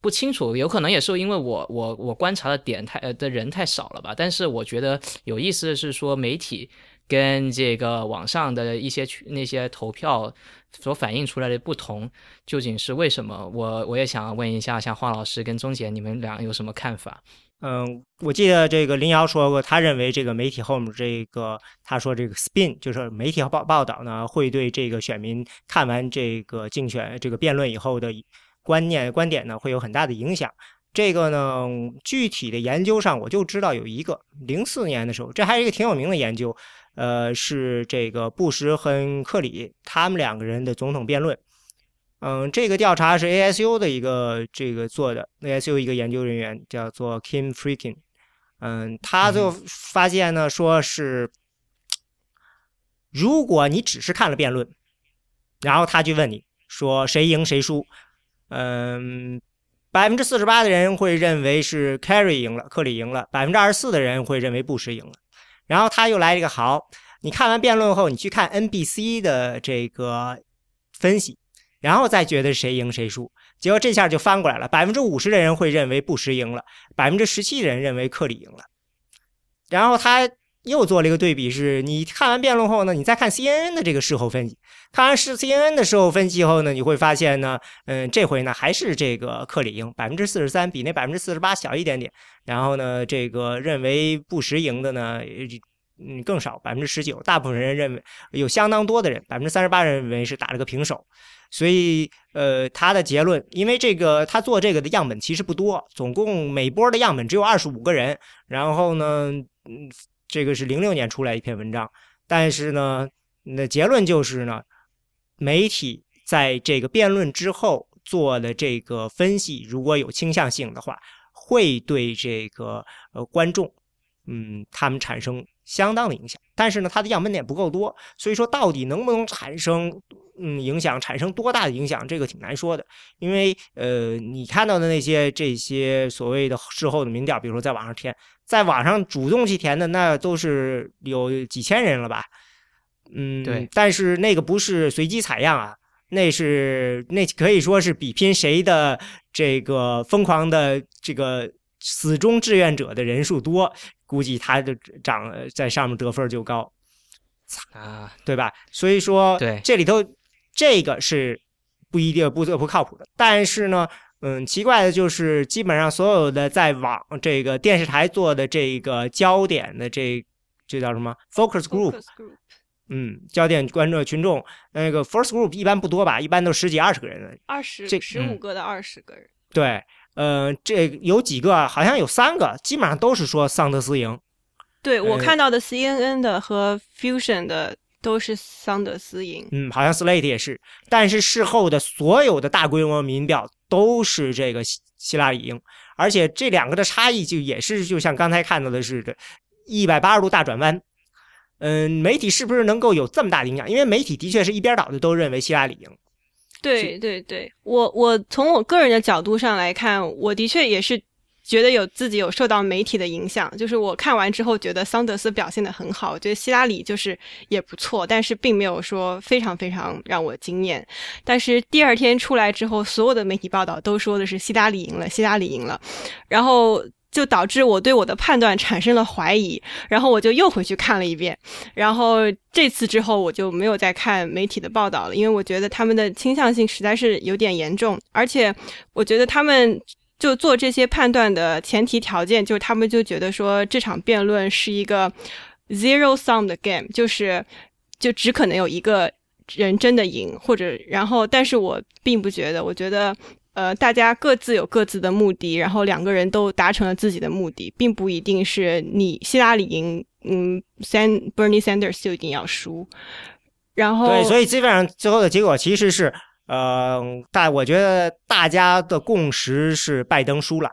不清楚，有可能也是因为我我我观察的点太呃的人太少了吧。但是我觉得有意思的是说，媒体跟这个网上的一些那些投票所反映出来的不同，究竟是为什么？我我也想问一下，像黄老师跟钟姐，你们俩有什么看法？嗯，我记得这个林瑶说过，他认为这个媒体后面这个，他说这个 spin 就是媒体报报道呢，会对这个选民看完这个竞选这个辩论以后的观念观点呢，会有很大的影响。这个呢，具体的研究上我就知道有一个，零四年的时候，这还是一个挺有名的研究，呃，是这个布什和克里他们两个人的总统辩论。嗯，这个调查是 ASU 的一个这个做的，ASU 一个研究人员叫做 Kim Freakin，嗯，他就发现呢，说是如果你只是看了辩论，然后他去问你说谁赢谁输，嗯，百分之四十八的人会认为是 Kerry 赢了，克里赢了，百分之二十四的人会认为布什赢了，然后他又来一个好，你看完辩论后，你去看 NBC 的这个分析。然后再觉得谁赢谁输，结果这下就翻过来了，百分之五十的人会认为布什赢了，百分之十七的人认为克里赢了。然后他又做了一个对比，是你看完辩论后呢，你再看 CNN 的这个事后分析，看完是 CNN 的时候分析后呢，你会发现呢，嗯，这回呢还是这个克里赢，百分之四十三比那百分之四十八小一点点。然后呢，这个认为布什赢的呢，嗯，更少，百分之十九。大部分人认为有相当多的人，百分之三十八认为是打了个平手。所以，呃，他的结论，因为这个他做这个的样本其实不多，总共每波的样本只有二十五个人。然后呢，嗯，这个是零六年出来一篇文章，但是呢，那结论就是呢，媒体在这个辩论之后做的这个分析，如果有倾向性的话，会对这个呃观众，嗯，他们产生相当的影响。但是呢，它的样本点不够多，所以说到底能不能产生？嗯，影响产生多大的影响，这个挺难说的，因为呃，你看到的那些这些所谓的事后的民调，比如说在网上填，在网上主动去填的，那都是有几千人了吧？嗯，对。但是那个不是随机采样啊，那是那可以说是比拼谁的这个疯狂的这个死忠志愿者的人数多，估计他的涨在上面得分就高啊，对吧？所以说，对这里头。这个是不一定不不靠谱的，但是呢，嗯，奇怪的就是，基本上所有的在网这个电视台做的这个焦点的这这叫什么 focus group，嗯，焦点观众群众那个 first group 一般不多吧，一般都十几二十个人，二十这十五个到二十个人，对，呃，这有几个好像有三个，基本上都是说桑德斯赢，对我看到的 CNN 的和 Fusion 的。都是桑德斯赢，嗯，好像 Slate 也是，但是事后的所有的大规模民调都是这个希希拉里赢，而且这两个的差异就也是就像刚才看到的似的，一百八十度大转弯。嗯，媒体是不是能够有这么大的影响？因为媒体的确是一边倒的都认为希拉里赢。对对对，我我从我个人的角度上来看，我的确也是。觉得有自己有受到媒体的影响，就是我看完之后觉得桑德斯表现的很好，我觉得希拉里就是也不错，但是并没有说非常非常让我惊艳。但是第二天出来之后，所有的媒体报道都说的是希拉里赢了，希拉里赢了，然后就导致我对我的判断产生了怀疑，然后我就又回去看了一遍，然后这次之后我就没有再看媒体的报道了，因为我觉得他们的倾向性实在是有点严重，而且我觉得他们。就做这些判断的前提条件，就是他们就觉得说这场辩论是一个 zero sum 的 game，就是就只可能有一个人真的赢，或者然后，但是我并不觉得，我觉得呃，大家各自有各自的目的，然后两个人都达成了自己的目的，并不一定是你希拉里赢，嗯，San Bernie Sanders 就一定要输。然后对，所以基本上最后的结果其实是。呃，大我觉得大家的共识是拜登输了，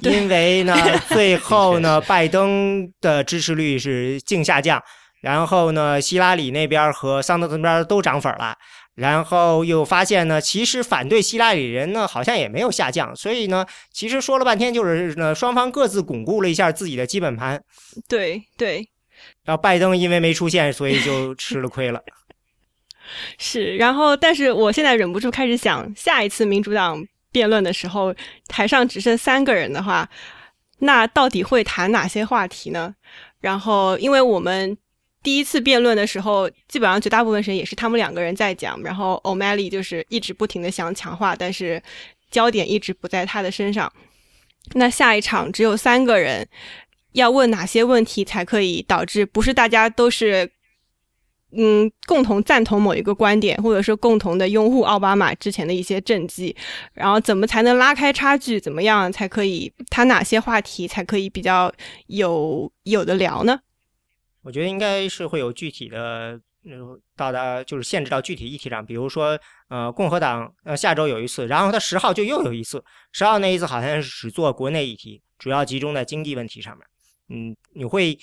因为呢，最后呢，拜登的支持率是净下降，然后呢，希拉里那边和桑德斯那边都涨粉了，然后又发现呢，其实反对希拉里人呢好像也没有下降，所以呢，其实说了半天就是呢，双方各自巩固了一下自己的基本盘。对对，然后拜登因为没出现，所以就吃了亏了。是，然后但是我现在忍不住开始想，下一次民主党辩论的时候，台上只剩三个人的话，那到底会谈哪些话题呢？然后，因为我们。第一次辩论的时候，基本上绝大部分时间也是他们两个人在讲，然后 O'Malley 就是一直不停的想强化，但是焦点一直不在他的身上。那下一场只有三个人，要问哪些问题才可以导致不是大家都是嗯共同赞同某一个观点，或者说共同的拥护奥巴马之前的一些政绩，然后怎么才能拉开差距？怎么样才可以谈哪些话题才可以比较有有的聊呢？我觉得应该是会有具体的，呃，到达就是限制到具体议题上，比如说，呃，共和党呃下周有一次，然后他十号就又有一次，十号那一次好像是只做国内议题，主要集中在经济问题上面，嗯，你会，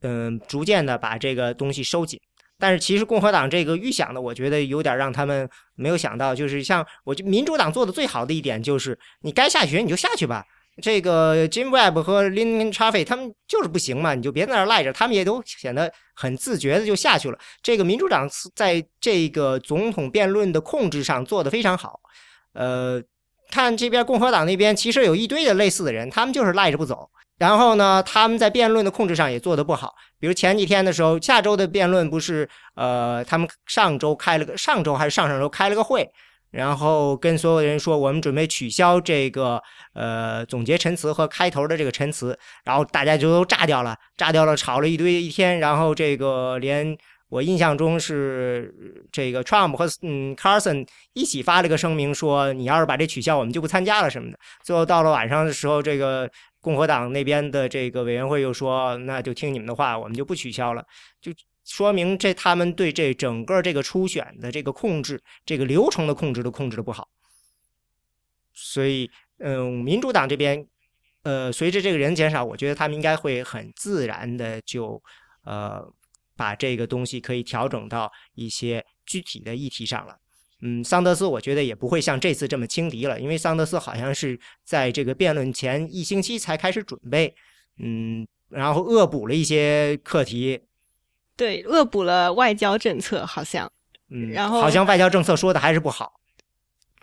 嗯，逐渐的把这个东西收紧，但是其实共和党这个预想的，我觉得有点让他们没有想到，就是像我觉民主党做的最好的一点就是，你该下雪你就下去吧。这个 Jim Webb 和 Lin Chaffee 他们就是不行嘛，你就别在那儿赖着，他们也都显得很自觉的就下去了。这个民主党在这个总统辩论的控制上做得非常好。呃，看这边共和党那边其实有一堆的类似的人，他们就是赖着不走。然后呢，他们在辩论的控制上也做得不好。比如前几天的时候，下周的辩论不是呃，他们上周开了个上周还是上上周开了个会。然后跟所有人说，我们准备取消这个呃总结陈词和开头的这个陈词，然后大家就都炸掉了，炸掉了，吵了一堆一天。然后这个连我印象中是这个 Trump 和嗯 Carson 一起发了个声明，说你要是把这取消，我们就不参加了什么的。最后到了晚上的时候，这个共和党那边的这个委员会又说，那就听你们的话，我们就不取消了，就。说明这他们对这整个这个初选的这个控制，这个流程的控制都控制的不好，所以嗯，民主党这边呃，随着这个人减少，我觉得他们应该会很自然的就呃把这个东西可以调整到一些具体的议题上了。嗯，桑德斯我觉得也不会像这次这么轻敌了，因为桑德斯好像是在这个辩论前一星期才开始准备，嗯，然后恶补了一些课题。对，恶补了外交政策，好像，嗯，然后好像外交政策说的还是不好。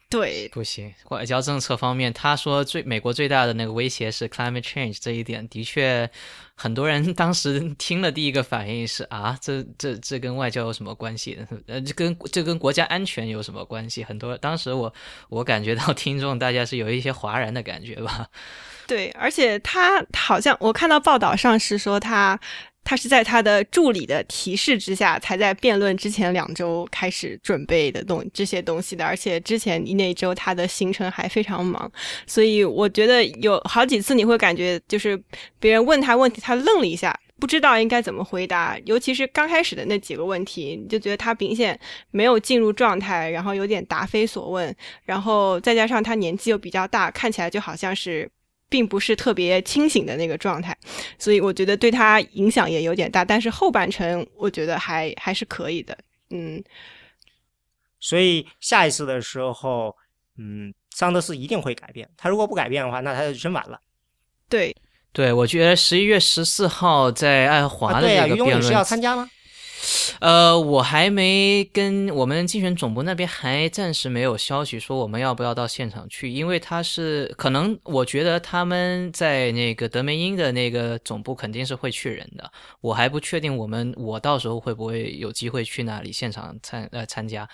对，不行，外交政策方面，他说最美国最大的那个威胁是 climate change，这一点的确，很多人 当时听了第一个反应是啊，这这这跟外交有什么关系？呃，这跟这跟国家安全有什么关系？很多当时我我感觉到听众大家是有一些哗然的感觉吧。对，而且他好像我看到报道上是说他。他是在他的助理的提示之下，才在辩论之前两周开始准备的东这些东西的。而且之前那一周他的行程还非常忙，所以我觉得有好几次你会感觉，就是别人问他问题，他愣了一下，不知道应该怎么回答。尤其是刚开始的那几个问题，你就觉得他明显没有进入状态，然后有点答非所问，然后再加上他年纪又比较大，看起来就好像是。并不是特别清醒的那个状态，所以我觉得对他影响也有点大。但是后半程我觉得还还是可以的，嗯。所以下一次的时候，嗯，桑德斯一定会改变。他如果不改变的话，那他就真完了。对，对，我觉得十一月十四号在爱荷华的那个辩论是要参加吗？呃，我还没跟我们竞选总部那边还暂时没有消息说我们要不要到现场去，因为他是可能我觉得他们在那个德梅因的那个总部肯定是会去人的，我还不确定我们我到时候会不会有机会去那里现场参呃参加，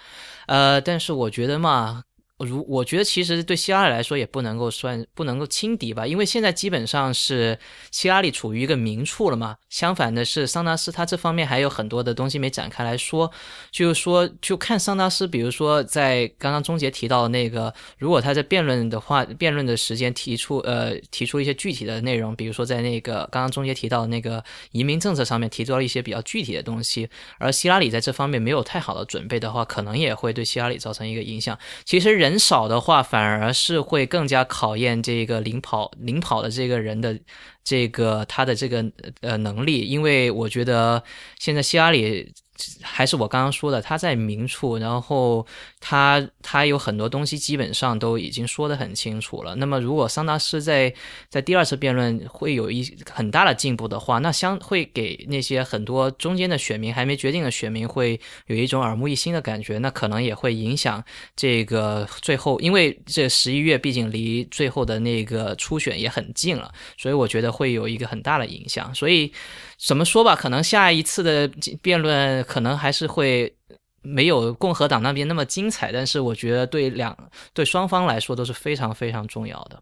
呃，但是我觉得嘛。如我觉得，其实对希拉里来说也不能够算不能够轻敌吧，因为现在基本上是希拉里处于一个明处了嘛。相反的是，桑达斯他这方面还有很多的东西没展开来说，就是说，就看桑达斯，比如说在刚刚钟杰提到的那个，如果他在辩论的话，辩论的时间提出呃提出一些具体的内容，比如说在那个刚刚钟杰提到的那个移民政策上面提出了一些比较具体的东西，而希拉里在这方面没有太好的准备的话，可能也会对希拉里造成一个影响。其实人。人少的话，反而是会更加考验这个领跑领跑的这个人的这个他的这个呃能力，因为我觉得现在希拉里还是我刚刚说的，他在明处，然后他他有很多东西基本上都已经说得很清楚了。那么如果桑达斯在在第二次辩论会有一很大的进步的话，那相会给那些很多中间的选民还没决定的选民会有一种耳目一新的感觉，那可能也会影响这个最后，因为这十一月毕竟离最后的那个初选也很近了，所以我觉得会有一个很大的影响。所以。怎么说吧，可能下一次的辩论可能还是会没有共和党那边那么精彩，但是我觉得对两对双方来说都是非常非常重要的。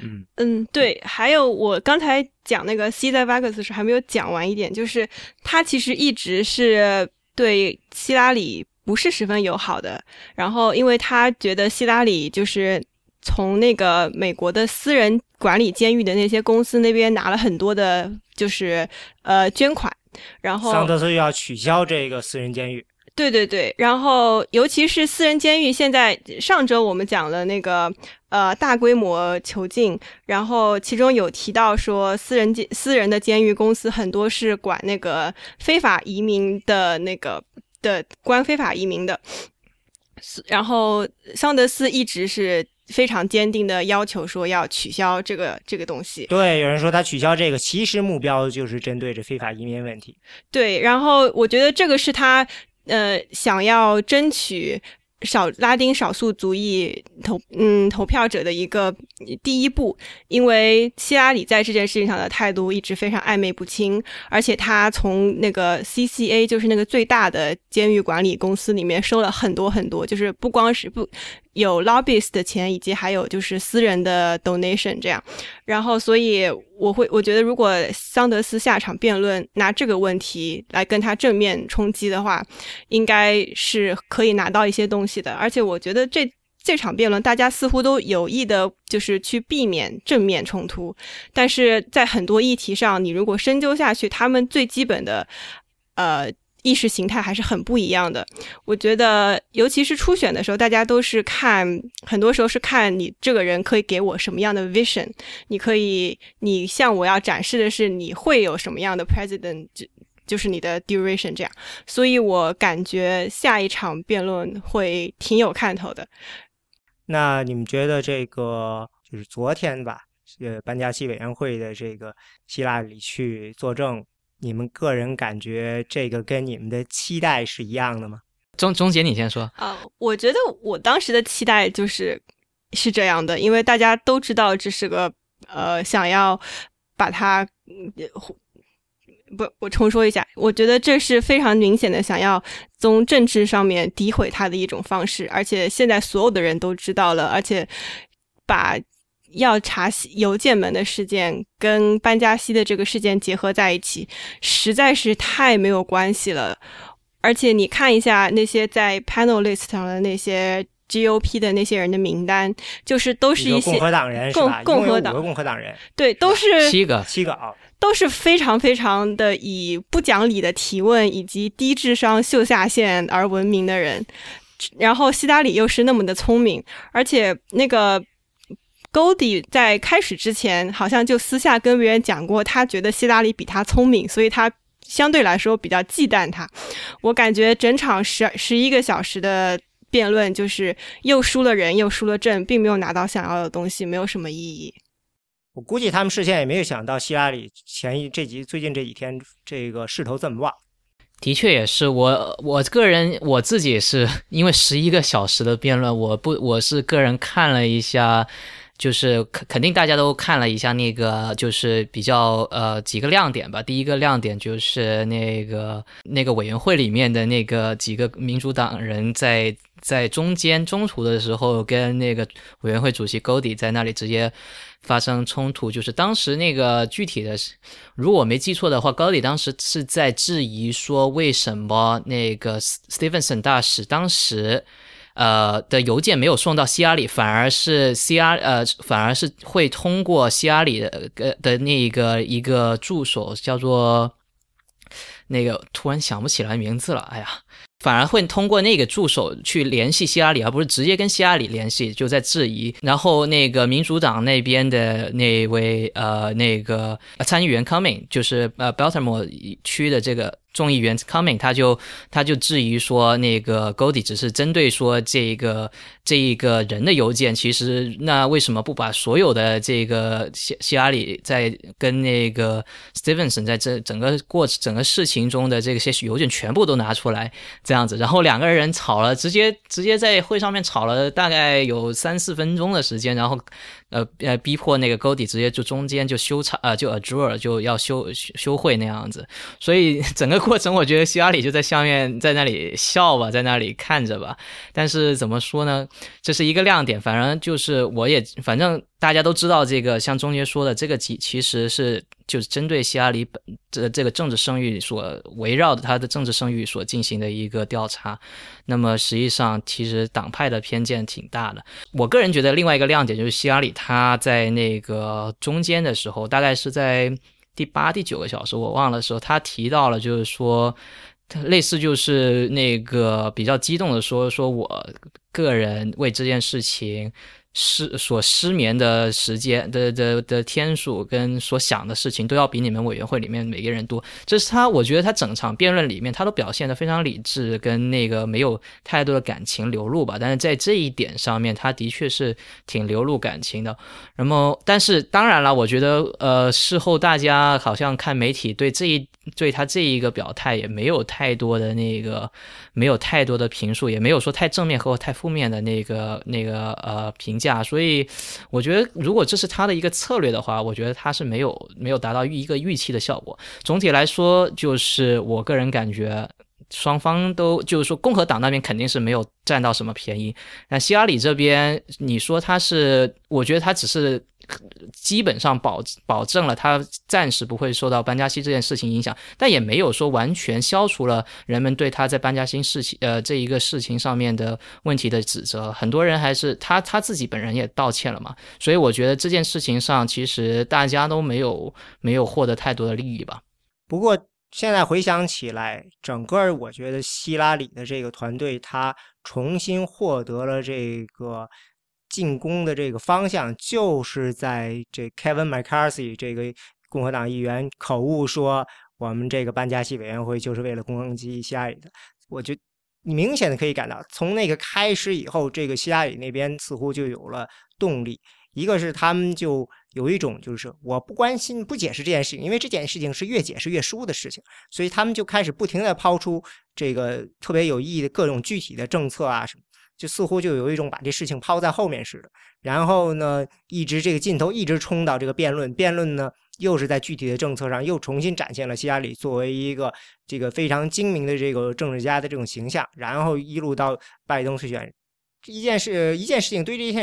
嗯嗯，对，还有我刚才讲那个 C 在 Vegas 时还没有讲完一点，就是他其实一直是对希拉里不是十分友好的，然后因为他觉得希拉里就是从那个美国的私人管理监狱的那些公司那边拿了很多的。就是呃捐款，然后桑德斯又要取消这个私人监狱。对对对，然后尤其是私人监狱，现在上周我们讲了那个呃大规模囚禁，然后其中有提到说私人监私人的监狱公司很多是管那个非法移民的那个的关非法移民的，然后桑德斯一直是。非常坚定的要求说要取消这个这个东西。对，有人说他取消这个，其实目标就是针对着非法移民问题。对，然后我觉得这个是他呃想要争取。少拉丁少数族裔投嗯投票者的一个第一步，因为希拉里在这件事情上的态度一直非常暧昧不清，而且他从那个 CCA 就是那个最大的监狱管理公司里面收了很多很多，就是不光是不有 lobbyist 的钱，以及还有就是私人的 donation 这样，然后所以我会我觉得如果桑德斯下场辩论拿这个问题来跟他正面冲击的话，应该是可以拿到一些东西的，而且我觉得这这场辩论大家似乎都有意的，就是去避免正面冲突，但是在很多议题上，你如果深究下去，他们最基本的，呃。意识形态还是很不一样的。我觉得，尤其是初选的时候，大家都是看，很多时候是看你这个人可以给我什么样的 vision。你可以，你向我要展示的是你会有什么样的 president，就就是你的 duration 这样。所以我感觉下一场辩论会挺有看头的。那你们觉得这个就是昨天吧，呃，班加西委员会的这个希拉里去作证？你们个人感觉这个跟你们的期待是一样的吗？钟钟姐，你先说啊。我觉得我当时的期待就是是这样的，因为大家都知道这是个呃想要把它不，我重说一下，我觉得这是非常明显的想要从政治上面诋毁他的一种方式，而且现在所有的人都知道了，而且把。要查邮件门的事件跟班加西的这个事件结合在一起，实在是太没有关系了。而且你看一下那些在 panel list 上的那些 GOP 的那些人的名单，就是都是一些共和党人，共共和党共和党人，对，都是七个七个啊，都是非常非常的以不讲理的提问以及低智商秀下限而闻名的人。然后希拉里又是那么的聪明，而且那个。高迪在开始之前，好像就私下跟别人讲过，他觉得希拉里比他聪明，所以他相对来说比较忌惮他。我感觉整场十十一个小时的辩论，就是又输了人，又输了阵，并没有拿到想要的东西，没有什么意义。我估计他们事先也没有想到希拉里前一这几最近这几天这个势头这么旺。的确也是，我我个人我自己也是因为十一个小时的辩论，我不我是个人看了一下。就是肯肯定大家都看了一下那个，就是比较呃几个亮点吧。第一个亮点就是那个那个委员会里面的那个几个民主党人在在中间中途的时候，跟那个委员会主席高迪在那里直接发生冲突。就是当时那个具体的，如果我没记错的话高迪当时是在质疑说，为什么那个 Stevenson 大使当时。呃的邮件没有送到希拉里，反而是希拉呃，反而是会通过希拉里的呃的那个一个助手，叫做那个突然想不起来名字了，哎呀，反而会通过那个助手去联系希拉里，而不是直接跟希拉里联系，就在质疑。然后那个民主党那边的那位呃那个参议员 Coming，就是呃 Baltimore 区的这个。众议员 Coming，他就他就质疑说，那个 Goldie 只是针对说这个这一个人的邮件，其实那为什么不把所有的这个希希拉里在跟那个 Stevenson 在这整个过整个事情中的这些邮件全部都拿出来这样子？然后两个人吵了，直接直接在会上面吵了大概有三四分钟的时间，然后。呃呃，逼迫那个 Goldie 直接就中间就休场，呃，就 adjourn 就要休休会那样子，所以整个过程我觉得希拉里就在下面在那里笑吧，在那里看着吧。但是怎么说呢？这是一个亮点，反正就是我也反正。大家都知道，这个像中杰说的，这个其其实是就是针对希拉里本这这个政治声誉所围绕的他的政治声誉所进行的一个调查。那么实际上，其实党派的偏见挺大的。我个人觉得，另外一个亮点就是希拉里他在那个中间的时候，大概是在第八、第九个小时，我忘了时候，他提到了，就是说类似就是那个比较激动的说，说我个人为这件事情。失所失眠的时间的的的天数跟所想的事情都要比你们委员会里面每个人多，这是他，我觉得他整场辩论里面他都表现的非常理智，跟那个没有太多的感情流露吧。但是在这一点上面，他的确是挺流露感情的。那么，但是当然了，我觉得呃，事后大家好像看媒体对这一对他这一个表态也没有太多的那个没有太多的评述，也没有说太正面和太负面的那个那个呃评。价，所以我觉得，如果这是他的一个策略的话，我觉得他是没有没有达到一个预期的效果。总体来说，就是我个人感觉，双方都就是说，共和党那边肯定是没有占到什么便宜。那希拉里这边，你说他是，我觉得他只是。基本上保保证了他暂时不会受到班加西这件事情影响，但也没有说完全消除了人们对他在班加西事情呃这一个事情上面的问题的指责。很多人还是他他自己本人也道歉了嘛，所以我觉得这件事情上其实大家都没有没有获得太多的利益吧。不过现在回想起来，整个我觉得希拉里的这个团队他重新获得了这个。进攻的这个方向就是在这 Kevin McCarthy 这个共和党议员口误说我们这个班加西委员会就是为了攻击希拉里的，我就你明显的可以感到，从那个开始以后，这个希拉里那边似乎就有了动力。一个是他们就有一种就是我不关心不解释这件事情，因为这件事情是越解释越输的事情，所以他们就开始不停的抛出这个特别有意义的各种具体的政策啊什么。就似乎就有一种把这事情抛在后面似的，然后呢，一直这个镜头一直冲到这个辩论，辩论呢又是在具体的政策上又重新展现了希拉里作为一个这个非常精明的这个政治家的这种形象，然后一路到拜登胜选，一件事一件事情堆积下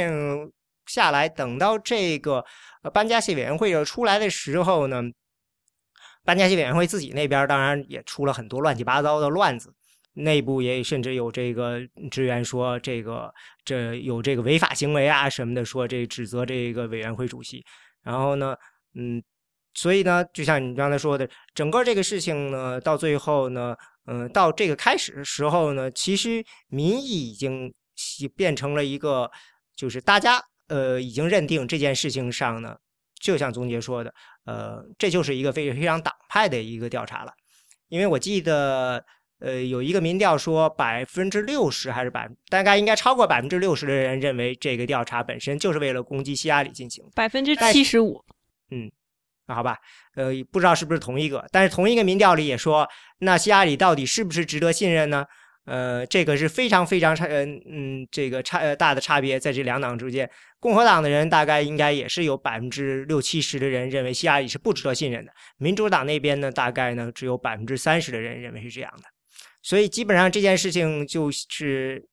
下来，等到这个班加西委员会出来的时候呢，班加西委员会自己那边当然也出了很多乱七八糟的乱子。内部也甚至有这个职员说，这个这有这个违法行为啊什么的，说这指责这个委员会主席。然后呢，嗯，所以呢，就像你刚才说的，整个这个事情呢，到最后呢，嗯，到这个开始的时候呢，其实民意已经变成了一个，就是大家呃已经认定这件事情上呢，就像宗杰说的，呃，这就是一个非非常党派的一个调查了，因为我记得。呃，有一个民调说，百分之六十还是百，大概应该超过百分之六十的人认为这个调查本身就是为了攻击希拉里进行。百分之七十五。嗯，那好吧，呃，不知道是不是同一个，但是同一个民调里也说，那希拉里到底是不是值得信任呢？呃，这个是非常非常差，嗯嗯，这个差呃大的差别在这两党之间。共和党的人大概应该也是有百分之六七十的人认为希拉里是不值得信任的，民主党那边呢，大概呢只有百分之三十的人认为是这样的。所以基本上这件事情就是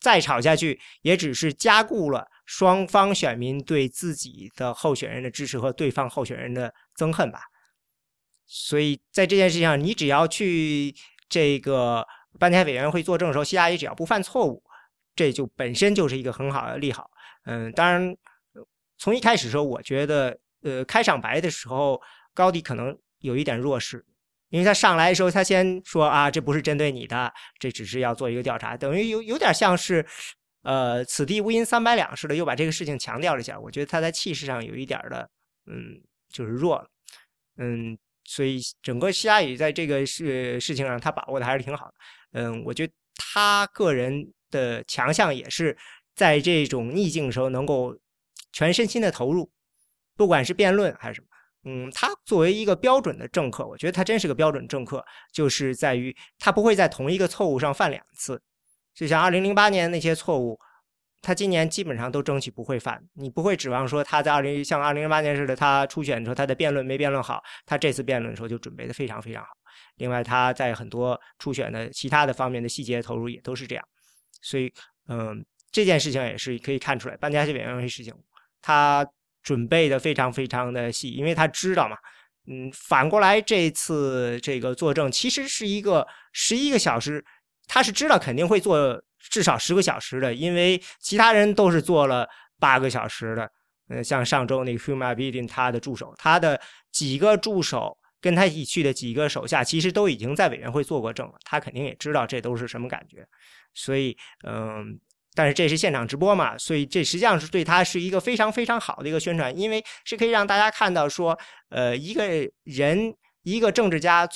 再吵下去，也只是加固了双方选民对自己的候选人的支持和对方候选人的憎恨吧。所以在这件事情上，你只要去这个颁奖委员会作证的时候，希拉里只要不犯错误，这就本身就是一个很好的利好。嗯，当然从一开始时候，我觉得呃开场白的时候，高迪可能有一点弱势。因为他上来的时候，他先说啊，这不是针对你的，这只是要做一个调查，等于有有点像是，呃，此地无银三百两似的，又把这个事情强调了一下。我觉得他在气势上有一点的，嗯，就是弱了，嗯，所以整个希拉里在这个事事情上，他把握的还是挺好的。嗯，我觉得他个人的强项也是在这种逆境的时候能够全身心的投入，不管是辩论还是什么。嗯，他作为一个标准的政客，我觉得他真是个标准政客，就是在于他不会在同一个错误上犯两次。就像二零零八年那些错误，他今年基本上都争取不会犯。你不会指望说他在二零像二零零八年似的，他初选的时候他的辩论没辩论好，他这次辩论的时候就准备的非常非常好。另外，他在很多初选的其他的方面的细节投入也都是这样。所以，嗯，这件事情也是可以看出来，班加西委员会事情，他。准备的非常非常的细，因为他知道嘛，嗯，反过来这次这个作证其实是一个十一个小时，他是知道肯定会做至少十个小时的，因为其他人都是做了八个小时的。嗯，像上周那个 Huma Bidin 他的助手，他的几个助手跟他一起去的几个手下，其实都已经在委员会做过证了，他肯定也知道这都是什么感觉，所以嗯。但是这是现场直播嘛，所以这实际上是对他是一个非常非常好的一个宣传，因为是可以让大家看到说，呃，一个人一个政治家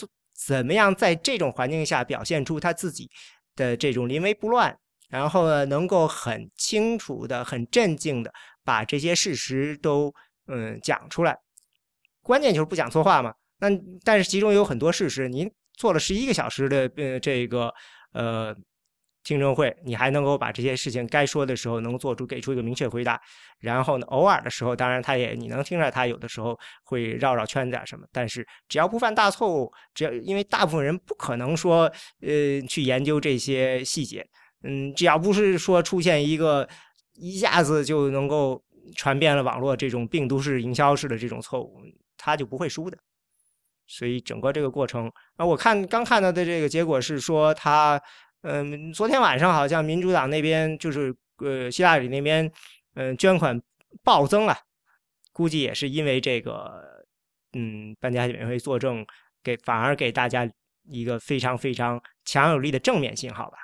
怎么样在这种环境下表现出他自己的这种临危不乱，然后呢，能够很清楚的、很镇静的把这些事实都嗯讲出来。关键就是不讲错话嘛。那但是其中有很多事实，您做了十一个小时的呃这个呃。听证会，你还能够把这些事情该说的时候能做出给出一个明确回答，然后呢，偶尔的时候，当然他也你能听出来他有的时候会绕绕圈子啊什么，但是只要不犯大错误，只要因为大部分人不可能说呃去研究这些细节，嗯，只要不是说出现一个一下子就能够传遍了网络这种病毒式营销式的这种错误，他就不会输的。所以整个这个过程啊，我看刚看到的这个结果是说他。嗯，昨天晚上好像民主党那边就是呃希拉里那边，嗯捐款暴增啊，估计也是因为这个，嗯，班加委员会作证，给反而给大家一个非常非常强有力的正面信号吧。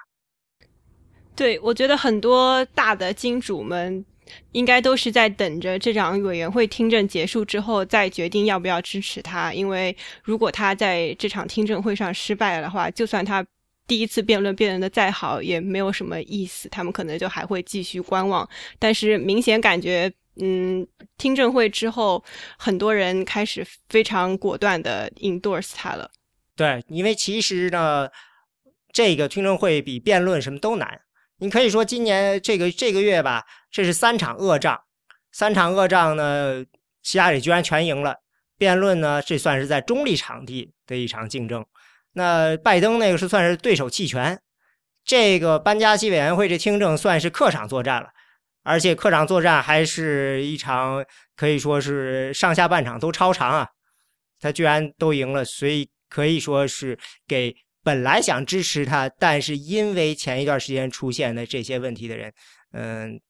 对，我觉得很多大的金主们应该都是在等着这场委员会听证结束之后再决定要不要支持他，因为如果他在这场听证会上失败了的话，就算他。第一次辩论辩论的再好也没有什么意思，他们可能就还会继续观望。但是明显感觉，嗯，听证会之后，很多人开始非常果断的 endorse 他了。对，因为其实呢，这个听证会比辩论什么都难。你可以说今年这个这个月吧，这是三场恶仗，三场恶仗呢，希拉里居然全赢了。辩论呢，这算是在中立场地的一场竞争。那拜登那个是算是对手弃权，这个班加西委员会这听证算是客场作战了，而且客场作战还是一场可以说是上下半场都超长啊，他居然都赢了，所以可以说是给本来想支持他，但是因为前一段时间出现的这些问题的人，嗯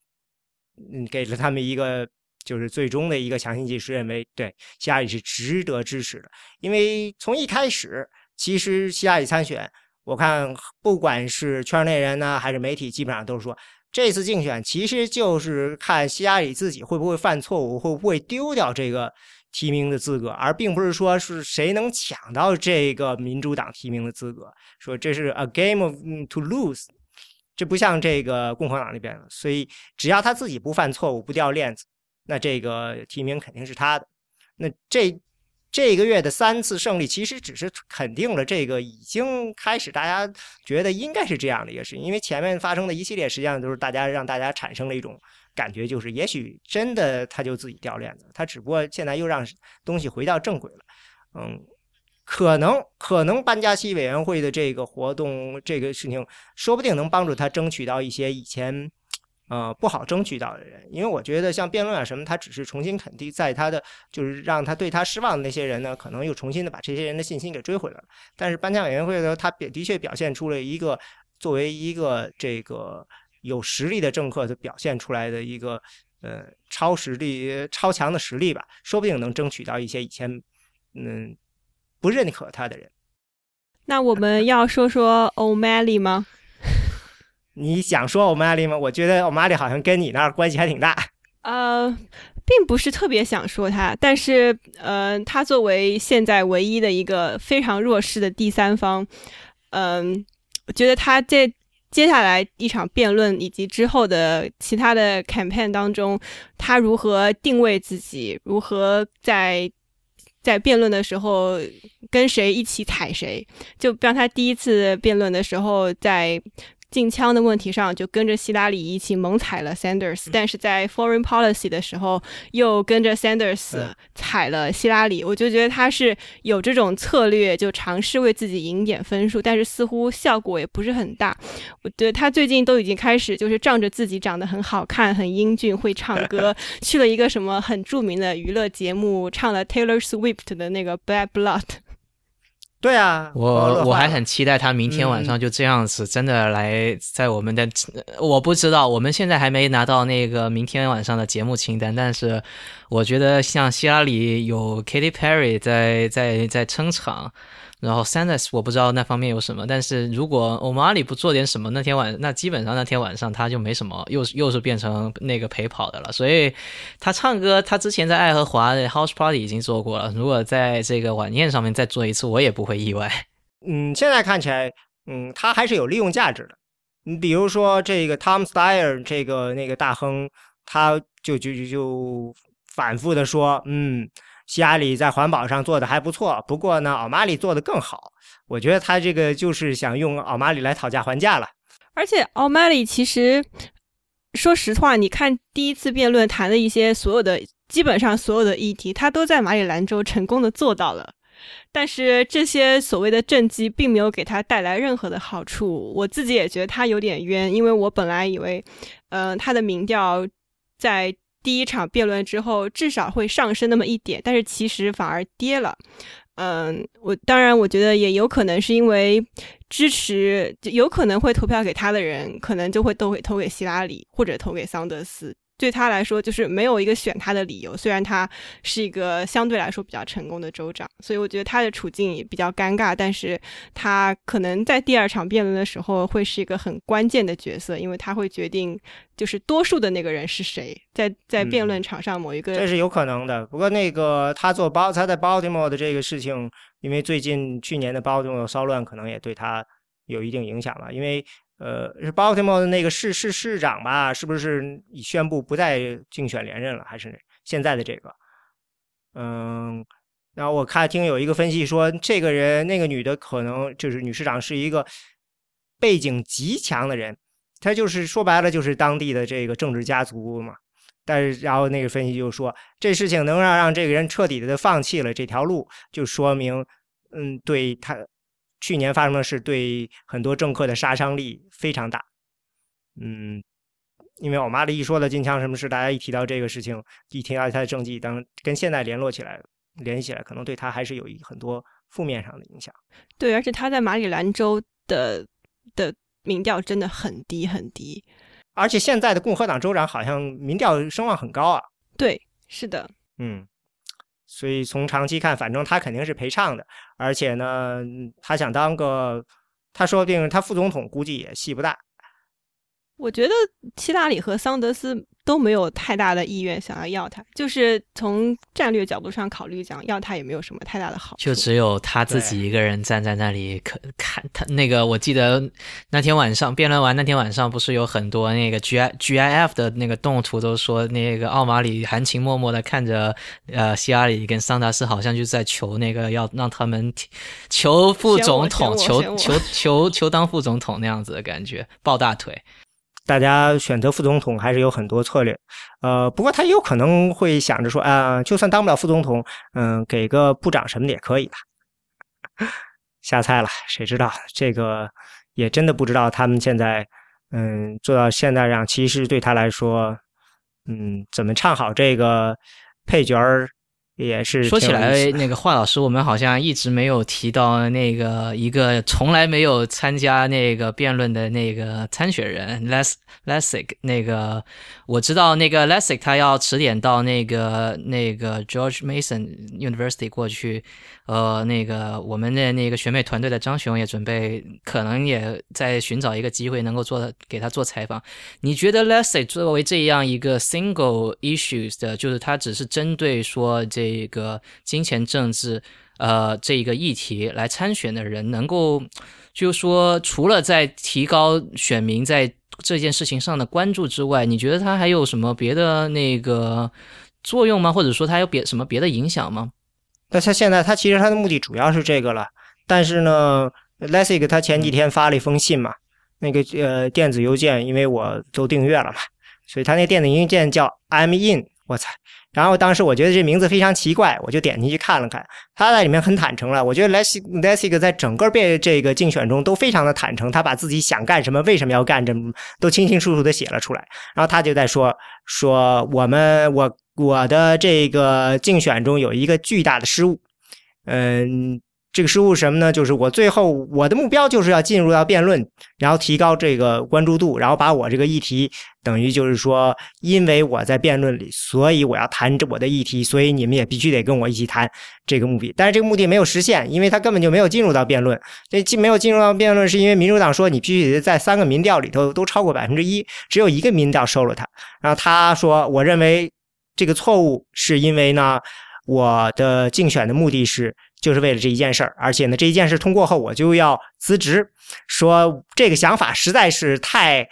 嗯，给了他们一个就是最终的一个强心剂，是认为对希拉里是值得支持的，因为从一开始。其实希拉里参选，我看不管是圈内人呢，还是媒体，基本上都是说，这次竞选其实就是看希拉里自己会不会犯错误，会不会丢掉这个提名的资格，而并不是说是谁能抢到这个民主党提名的资格。说这是 a game of to lose，这不像这个共和党那边所以只要他自己不犯错误，不掉链子，那这个提名肯定是他的。那这。这个月的三次胜利，其实只是肯定了这个已经开始大家觉得应该是这样的一个事情，因为前面发生的一系列实际上都是大家让大家产生了一种感觉，就是也许真的他就自己掉链子，他只不过现在又让东西回到正轨了。嗯，可能可能班加西委员会的这个活动这个事情，说不定能帮助他争取到一些以前。呃，不好争取到的人，因为我觉得像辩论啊什么，他只是重新肯定，在他的就是让他对他失望的那些人呢，可能又重新的把这些人的信心给追回来了。但是颁奖委员会呢，他表的确表现出了一个作为一个这个有实力的政客的表现出来的一个呃超实力、超强的实力吧，说不定能争取到一些以前嗯不认可他的人。那我们要说说 O'Malley 吗？你想说 O'Malley 吗？我觉得 O'Malley 好像跟你那儿关系还挺大。呃，并不是特别想说他，但是呃，他作为现在唯一的一个非常弱势的第三方，嗯，我觉得他这接下来一场辩论以及之后的其他的 campaign 当中，他如何定位自己，如何在在辩论的时候跟谁一起踩谁，就比方他第一次辩论的时候在。禁枪的问题上，就跟着希拉里一起猛踩了 Sanders，但是在 Foreign Policy 的时候，又跟着 Sanders 踩了希拉里。我就觉得他是有这种策略，就尝试为自己赢点分数，但是似乎效果也不是很大。我觉得他最近都已经开始，就是仗着自己长得很好看、很英俊、会唱歌，去了一个什么很著名的娱乐节目，唱了 Taylor Swift 的那个 Bad Blood。对啊，我我还很期待他明天晚上就这样子真的来在我们的，我不知道我们现在还没拿到那个明天晚上的节目清单，但是我觉得像希拉里有 Katy Perry 在在在撑场。然后 Sanders 我不知道那方面有什么，但是如果欧马里不做点什么，那天晚那基本上那天晚上他就没什么，又又是变成那个陪跑的了。所以他唱歌，他之前在爱荷华的 House Party 已经做过了，如果在这个晚宴上面再做一次，我也不会意外。嗯，现在看起来，嗯，他还是有利用价值的。你比如说这个 Tom Steyer 这个那个大亨，他就就就就反复的说，嗯。希拉里在环保上做的还不错，不过呢，奥马里做的更好。我觉得他这个就是想用奥马里来讨价还价了。而且奥马里其实，说实话，你看第一次辩论谈的一些所有的，基本上所有的议题，他都在马里兰州成功的做到了。但是这些所谓的政绩并没有给他带来任何的好处。我自己也觉得他有点冤，因为我本来以为，嗯，他的民调在。第一场辩论之后，至少会上升那么一点，但是其实反而跌了。嗯，我当然我觉得也有可能是因为支持，就有可能会投票给他的人，可能就会都会投给希拉里或者投给桑德斯。对他来说，就是没有一个选他的理由。虽然他是一个相对来说比较成功的州长，所以我觉得他的处境也比较尴尬。但是他可能在第二场辩论的时候会是一个很关键的角色，因为他会决定就是多数的那个人是谁，在在辩论场上某一个。这是有可能的。不过那个他做包他在 Baltimore 的这个事情，因为最近去年的 Baltimore 骚乱，可能也对他有一定影响吧，因为。呃，是 Baltimore 的那个市市市长吧？是不是已宣布不再竞选连任了？还是现在的这个？嗯，然后我看听有一个分析说，这个人那个女的可能就是女市长，是一个背景极强的人，她就是说白了就是当地的这个政治家族嘛。但是然后那个分析就说，这事情能让让这个人彻底的放弃了这条路，就说明嗯，对他。去年发生的事对很多政客的杀伤力非常大，嗯，因为我妈的一说的金枪什么事，大家一提到这个事情，一提到他的政绩，当跟现在联络起来，联系起来，可能对他还是有一很多负面上的影响。对，而且他在马里兰州的的民调真的很低很低，而且现在的共和党州长好像民调声望很高啊。对，是的，嗯。所以从长期看，反正他肯定是陪唱的，而且呢，他想当个，他说不定他副总统估计也戏不大。我觉得希拉里和桑德斯。都没有太大的意愿想要要他，就是从战略角度上考虑讲，要他也没有什么太大的好处。就只有他自己一个人站在那里，可看他那个。我记得那天晚上辩论完那天晚上，不是有很多那个 G I G I F 的那个动图都说，那个奥马里含情脉脉的看着呃希拉里跟桑达斯，好像就在求那个要让他们求副总统，求求求求当副总统那样子的感觉，抱大腿。大家选择副总统还是有很多策略，呃，不过他有可能会想着说，啊，就算当不了副总统，嗯，给个部长什么的也可以吧。瞎猜了，谁知道？这个也真的不知道。他们现在，嗯，做到现在这样，其实对他来说，嗯，怎么唱好这个配角儿，也是说起来那个华老师，我们好像一直没有提到那个一个从来没有参加那个辩论的那个参选人 Les Lessig。那个我知道，那个 Lessig 他要迟点到那个那个 George Mason University 过去。呃，那个我们的那个选美团队的张雄也准备，可能也在寻找一个机会能够做给他做采访。你觉得 Lessig 作为这样一个 single issues 的，就是他只是针对说这这个金钱政治呃这一个议题来参选的人，能够就是说除了在提高选民在这件事情上的关注之外，你觉得他还有什么别的那个作用吗？或者说他有别什么别的影响吗？那他现在他其实他的目的主要是这个了，但是呢，Lessig 他前几天发了一封信嘛，那个呃电子邮件，因为我都订阅了嘛，所以他那电子邮件叫 I'm in，我操！然后当时我觉得这名字非常奇怪，我就点进去看了看，他在里面很坦诚了。我觉得 Lessig Lessig 在整个被这个竞选中都非常的坦诚，他把自己想干什么、为什么要干这么都清清楚楚的写了出来。然后他就在说说我们我我的这个竞选中有一个巨大的失误，嗯，这个失误是什么呢？就是我最后我的目标就是要进入到辩论，然后提高这个关注度，然后把我这个议题等于就是说，因为我在辩论里，所以我要谈这我的议题，所以你们也必须得跟我一起谈这个目的。但是这个目的没有实现，因为他根本就没有进入到辩论。这既没有进入到辩论，是因为民主党说你必须得在三个民调里头都超过百分之一，只有一个民调收了他。然后他说，我认为这个错误是因为呢，我的竞选的目的是就是为了这一件事儿，而且呢，这一件事通过后我就要辞职，说这个想法实在是太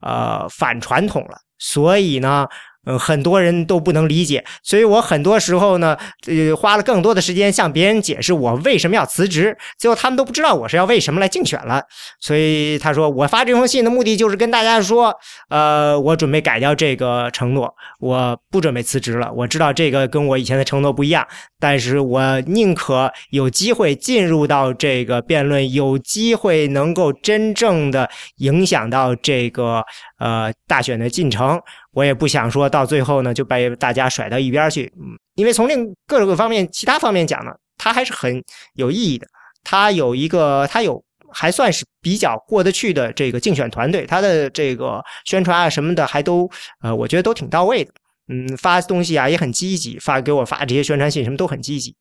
呃反传统了，所以呢。嗯，很多人都不能理解，所以我很多时候呢，呃，花了更多的时间向别人解释我为什么要辞职，最后他们都不知道我是要为什么来竞选了。所以他说，我发这封信的目的就是跟大家说，呃，我准备改掉这个承诺，我不准备辞职了。我知道这个跟我以前的承诺不一样，但是我宁可有机会进入到这个辩论，有机会能够真正的影响到这个呃大选的进程。我也不想说到最后呢就被大家甩到一边去，嗯，因为从另各个方面、其他方面讲呢，它还是很有意义的。它有一个，它有还算是比较过得去的这个竞选团队，他的这个宣传啊什么的还都呃，我觉得都挺到位的。嗯，发东西啊也很积极，发给我发这些宣传信什么都很积极。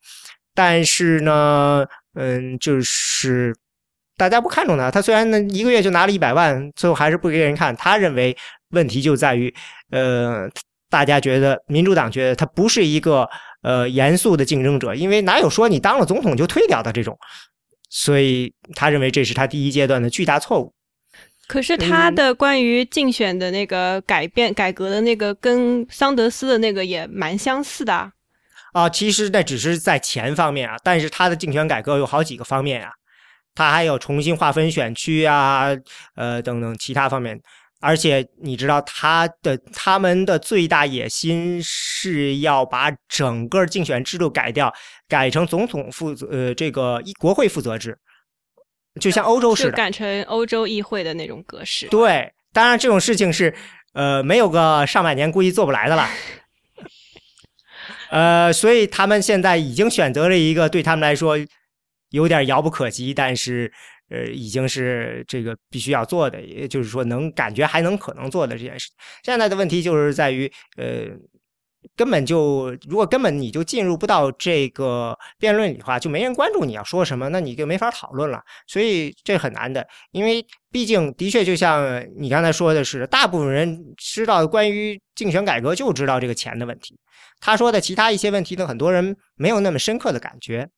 但是呢，嗯，就是大家不看重他，他虽然呢一个月就拿了一百万，最后还是不给人看。他认为问题就在于。呃，大家觉得民主党觉得他不是一个呃严肃的竞争者，因为哪有说你当了总统就退掉的这种，所以他认为这是他第一阶段的巨大错误。可是他的关于竞选的那个改变、改革的那个，跟桑德斯的那个也蛮相似的啊。啊，其实那只是在钱方面啊，但是他的竞选改革有好几个方面啊，他还有重新划分选区啊，呃等等其他方面。而且你知道他的他们的最大野心是要把整个竞选制度改掉，改成总统负责呃这个一国会负责制，就像欧洲似的，改成欧洲议会的那种格式。对，当然这种事情是呃没有个上百年估计做不来的了。呃，所以他们现在已经选择了一个对他们来说有点遥不可及，但是。呃，已经是这个必须要做的，也就是说能感觉还能可能做的这件事。现在的问题就是在于，呃，根本就如果根本你就进入不到这个辩论里的话，就没人关注你要说什么，那你就没法讨论了。所以这很难的，因为毕竟的确就像你刚才说的是，大部分人知道关于竞选改革就知道这个钱的问题。他说的其他一些问题呢，很多人没有那么深刻的感觉。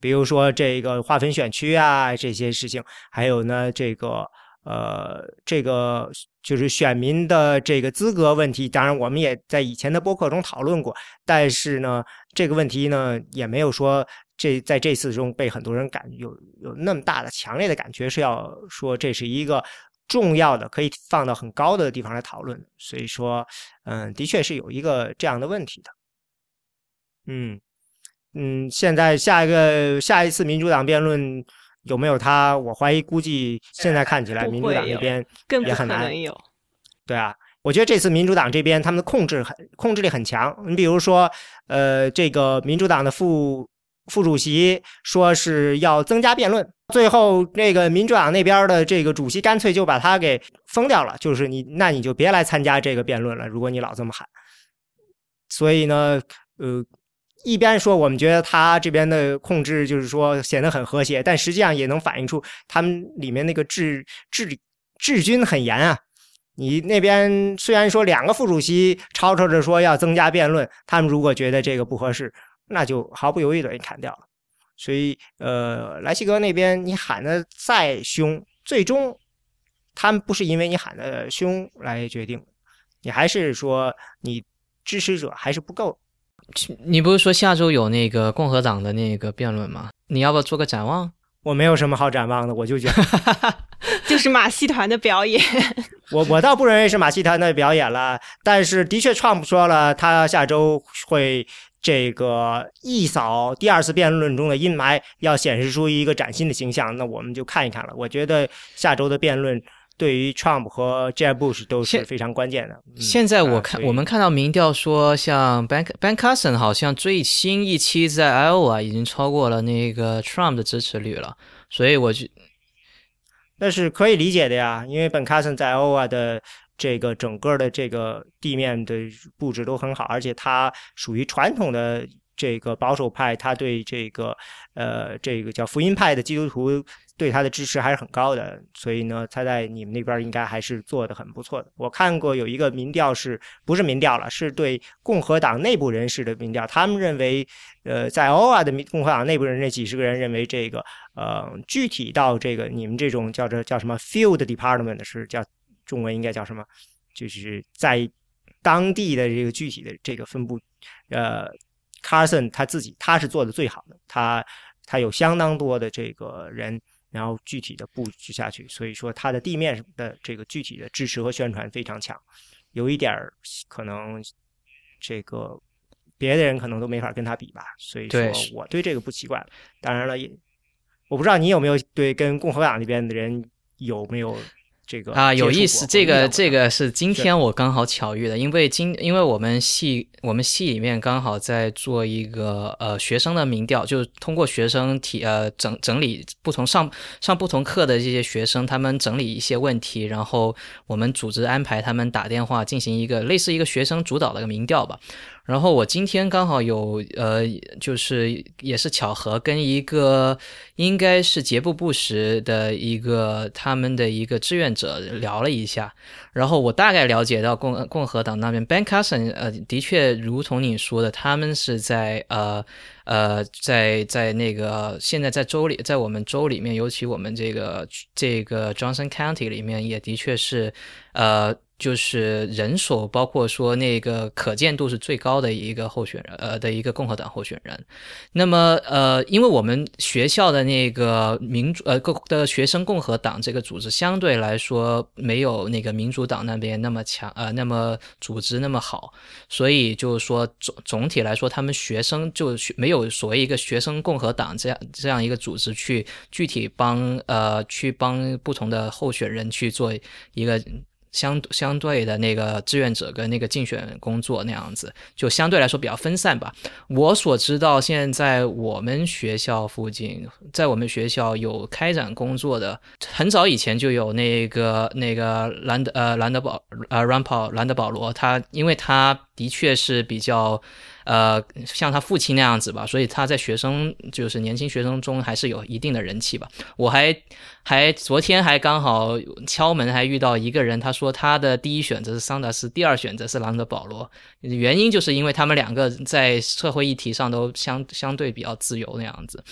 比如说这个划分选区啊，这些事情，还有呢，这个呃，这个就是选民的这个资格问题。当然，我们也在以前的播客中讨论过，但是呢，这个问题呢，也没有说这在这次中被很多人感有有那么大的强烈的感觉是要说这是一个重要的可以放到很高的地方来讨论。所以说，嗯，的确是有一个这样的问题的，嗯。嗯，现在下一个下一次民主党辩论有没有他？我怀疑，估计现在看起来民主党那边也很难有。对啊，我觉得这次民主党这边他们的控制很控制力很强。你比如说，呃，这个民主党的副副主席说是要增加辩论，最后那个民主党那边的这个主席干脆就把他给封掉了，就是你那你就别来参加这个辩论了，如果你老这么喊。所以呢，呃。一边说我们觉得他这边的控制就是说显得很和谐，但实际上也能反映出他们里面那个治治治军很严啊。你那边虽然说两个副主席吵吵着说要增加辩论，他们如果觉得这个不合适，那就毫不犹豫的给砍掉了。所以，呃，莱西格那边你喊的再凶，最终他们不是因为你喊的凶来决定，你还是说你支持者还是不够。你不是说下周有那个共和党的那个辩论吗？你要不要做个展望？我没有什么好展望的，我就觉得 就是马戏团的表演。我我倒不认为是马戏团的表演了，但是的确，Trump 说了，他下周会这个一扫第二次辩论中的阴霾，要显示出一个崭新的形象。那我们就看一看了。我觉得下周的辩论。对于 Trump 和 Jeb Bush 都是非常关键的。现在我看我们看到民调说，像 Ben Ben Carson 好像最新一期在 Iowa 已经超过了那个 Trump 的支持率了，所以我就那是可以理解的呀，因为 Ben Carson 在 Iowa 的这个整个的这个地面的布置都很好，而且他属于传统的这个保守派，他对这个呃这个叫福音派的基督徒。对他的支持还是很高的，所以呢，他在你们那边应该还是做的很不错的。我看过有一个民调，是不是民调了？是对共和党内部人士的民调，他们认为，呃，在 o a 的共和党内部人那几十个人认为，这个呃，具体到这个你们这种叫做叫什么 field department 是叫中文应该叫什么？就是在当地的这个具体的这个分布，呃，Carson 他自己他是做的最好的，他他有相当多的这个人。然后具体的布局下去，所以说它的地面的这个具体的支持和宣传非常强，有一点儿可能这个别的人可能都没法跟他比吧，所以说我对这个不奇怪。当然了，也我不知道你有没有对跟共和党那边的人有没有。这个啊，有意思。这个这个是今天我刚好巧遇的，因为今因为我们系我们系里面刚好在做一个呃学生的民调，就是通过学生提呃整整理不同上上不同课的这些学生，他们整理一些问题，然后我们组织安排他们打电话进行一个类似一个学生主导的一个民调吧。然后我今天刚好有呃，就是也是巧合，跟一个应该是杰布布什的一个他们的一个志愿者聊了一下，然后我大概了解到共共和党那边，Ben Carson 呃，的确如同你说的，他们是在呃呃在在那个现在在州里，在我们州里面，尤其我们这个这个 Johnson County 里面，也的确是呃。就是人手，包括说那个可见度是最高的一个候选人，呃，的一个共和党候选人。那么，呃，因为我们学校的那个民主，呃，各的学生共和党这个组织相对来说没有那个民主党那边那么强，呃，那么组织那么好，所以就是说总总体来说，他们学生就没有所谓一个学生共和党这样这样一个组织去具体帮，呃，去帮不同的候选人去做一个。相相对的那个志愿者跟那个竞选工作那样子，就相对来说比较分散吧。我所知道，现在我们学校附近，在我们学校有开展工作的，很早以前就有那个那个兰德呃兰德保呃 r a m p 兰德保罗，他因为他的确是比较。呃，像他父亲那样子吧，所以他在学生就是年轻学生中还是有一定的人气吧。我还还昨天还刚好敲门，还遇到一个人，他说他的第一选择是桑德斯，第二选择是朗德保罗，原因就是因为他们两个在社会议题上都相相对比较自由那样子。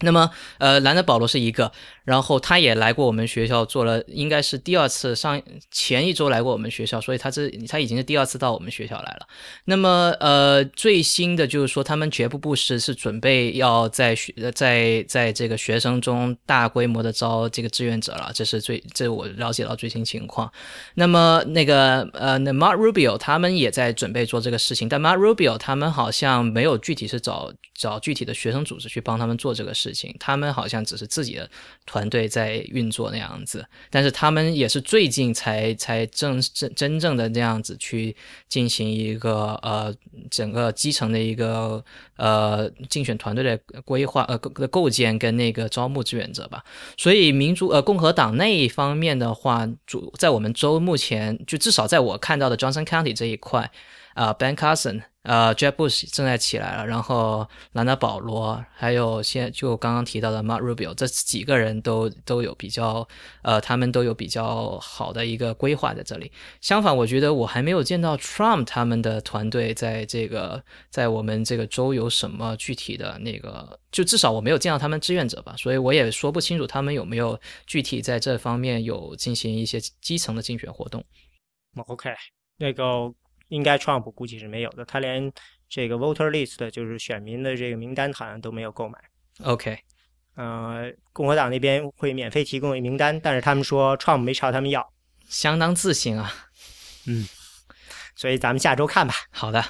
那么，呃，兰德保罗是一个，然后他也来过我们学校做了，应该是第二次上前一周来过我们学校，所以他这他已经是第二次到我们学校来了。那么，呃，最新的就是说，他们绝不不是是准备要在学在在这个学生中大规模的招这个志愿者了，这是最这我了解到最新情况。那么，那个呃，那 Mark Rubio 他们也在准备做这个事情，但 Mark Rubio 他们好像没有具体是找找具体的学生组织去帮他们做这个事情。他们好像只是自己的团队在运作那样子，但是他们也是最近才才正真真正的那样子去进行一个呃整个基层的一个呃竞选团队的规划呃构构建跟那个招募志愿者吧。所以民主呃共和党那一方面的话，主在我们州目前就至少在我看到的 Johnson County 这一块。啊，Ben Carson，呃，Jeb Bush 正在起来了，然后兰纳保罗，还有现就刚刚提到的 Mark Rubio，这几个人都都有比较，呃，他们都有比较好的一个规划在这里。相反，我觉得我还没有见到 Trump 他们的团队在这个在我们这个州有什么具体的那个，就至少我没有见到他们志愿者吧，所以我也说不清楚他们有没有具体在这方面有进行一些基层的竞选活动。OK，那个。应该 Trump 估计是没有的，他连这个 voter list 就是选民的这个名单好像都没有购买。OK，呃，共和党那边会免费提供名单，但是他们说 Trump 没朝他们要，相当自信啊。嗯，所以咱们下周看吧。好的。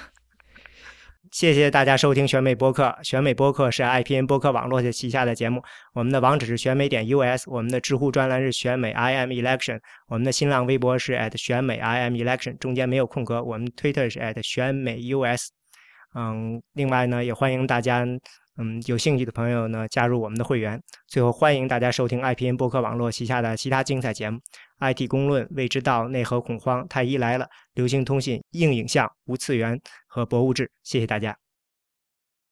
谢谢大家收听选美播客。选美播客是 IPN 播客网络的旗下的节目。我们的网址是选美点 US，我们的知乎专栏是选美 IM Election，我们的新浪微博是 at 选美 IM Election，中间没有空格。我们 Twitter 是 at 选美 US。嗯，另外呢，也欢迎大家，嗯，有兴趣的朋友呢加入我们的会员。最后，欢迎大家收听 IPN 播客网络旗下的其他精彩节目：IT 公论、未知道、内核恐慌、太医来了、流行通信、硬影像、无次元和博物志。谢谢大家。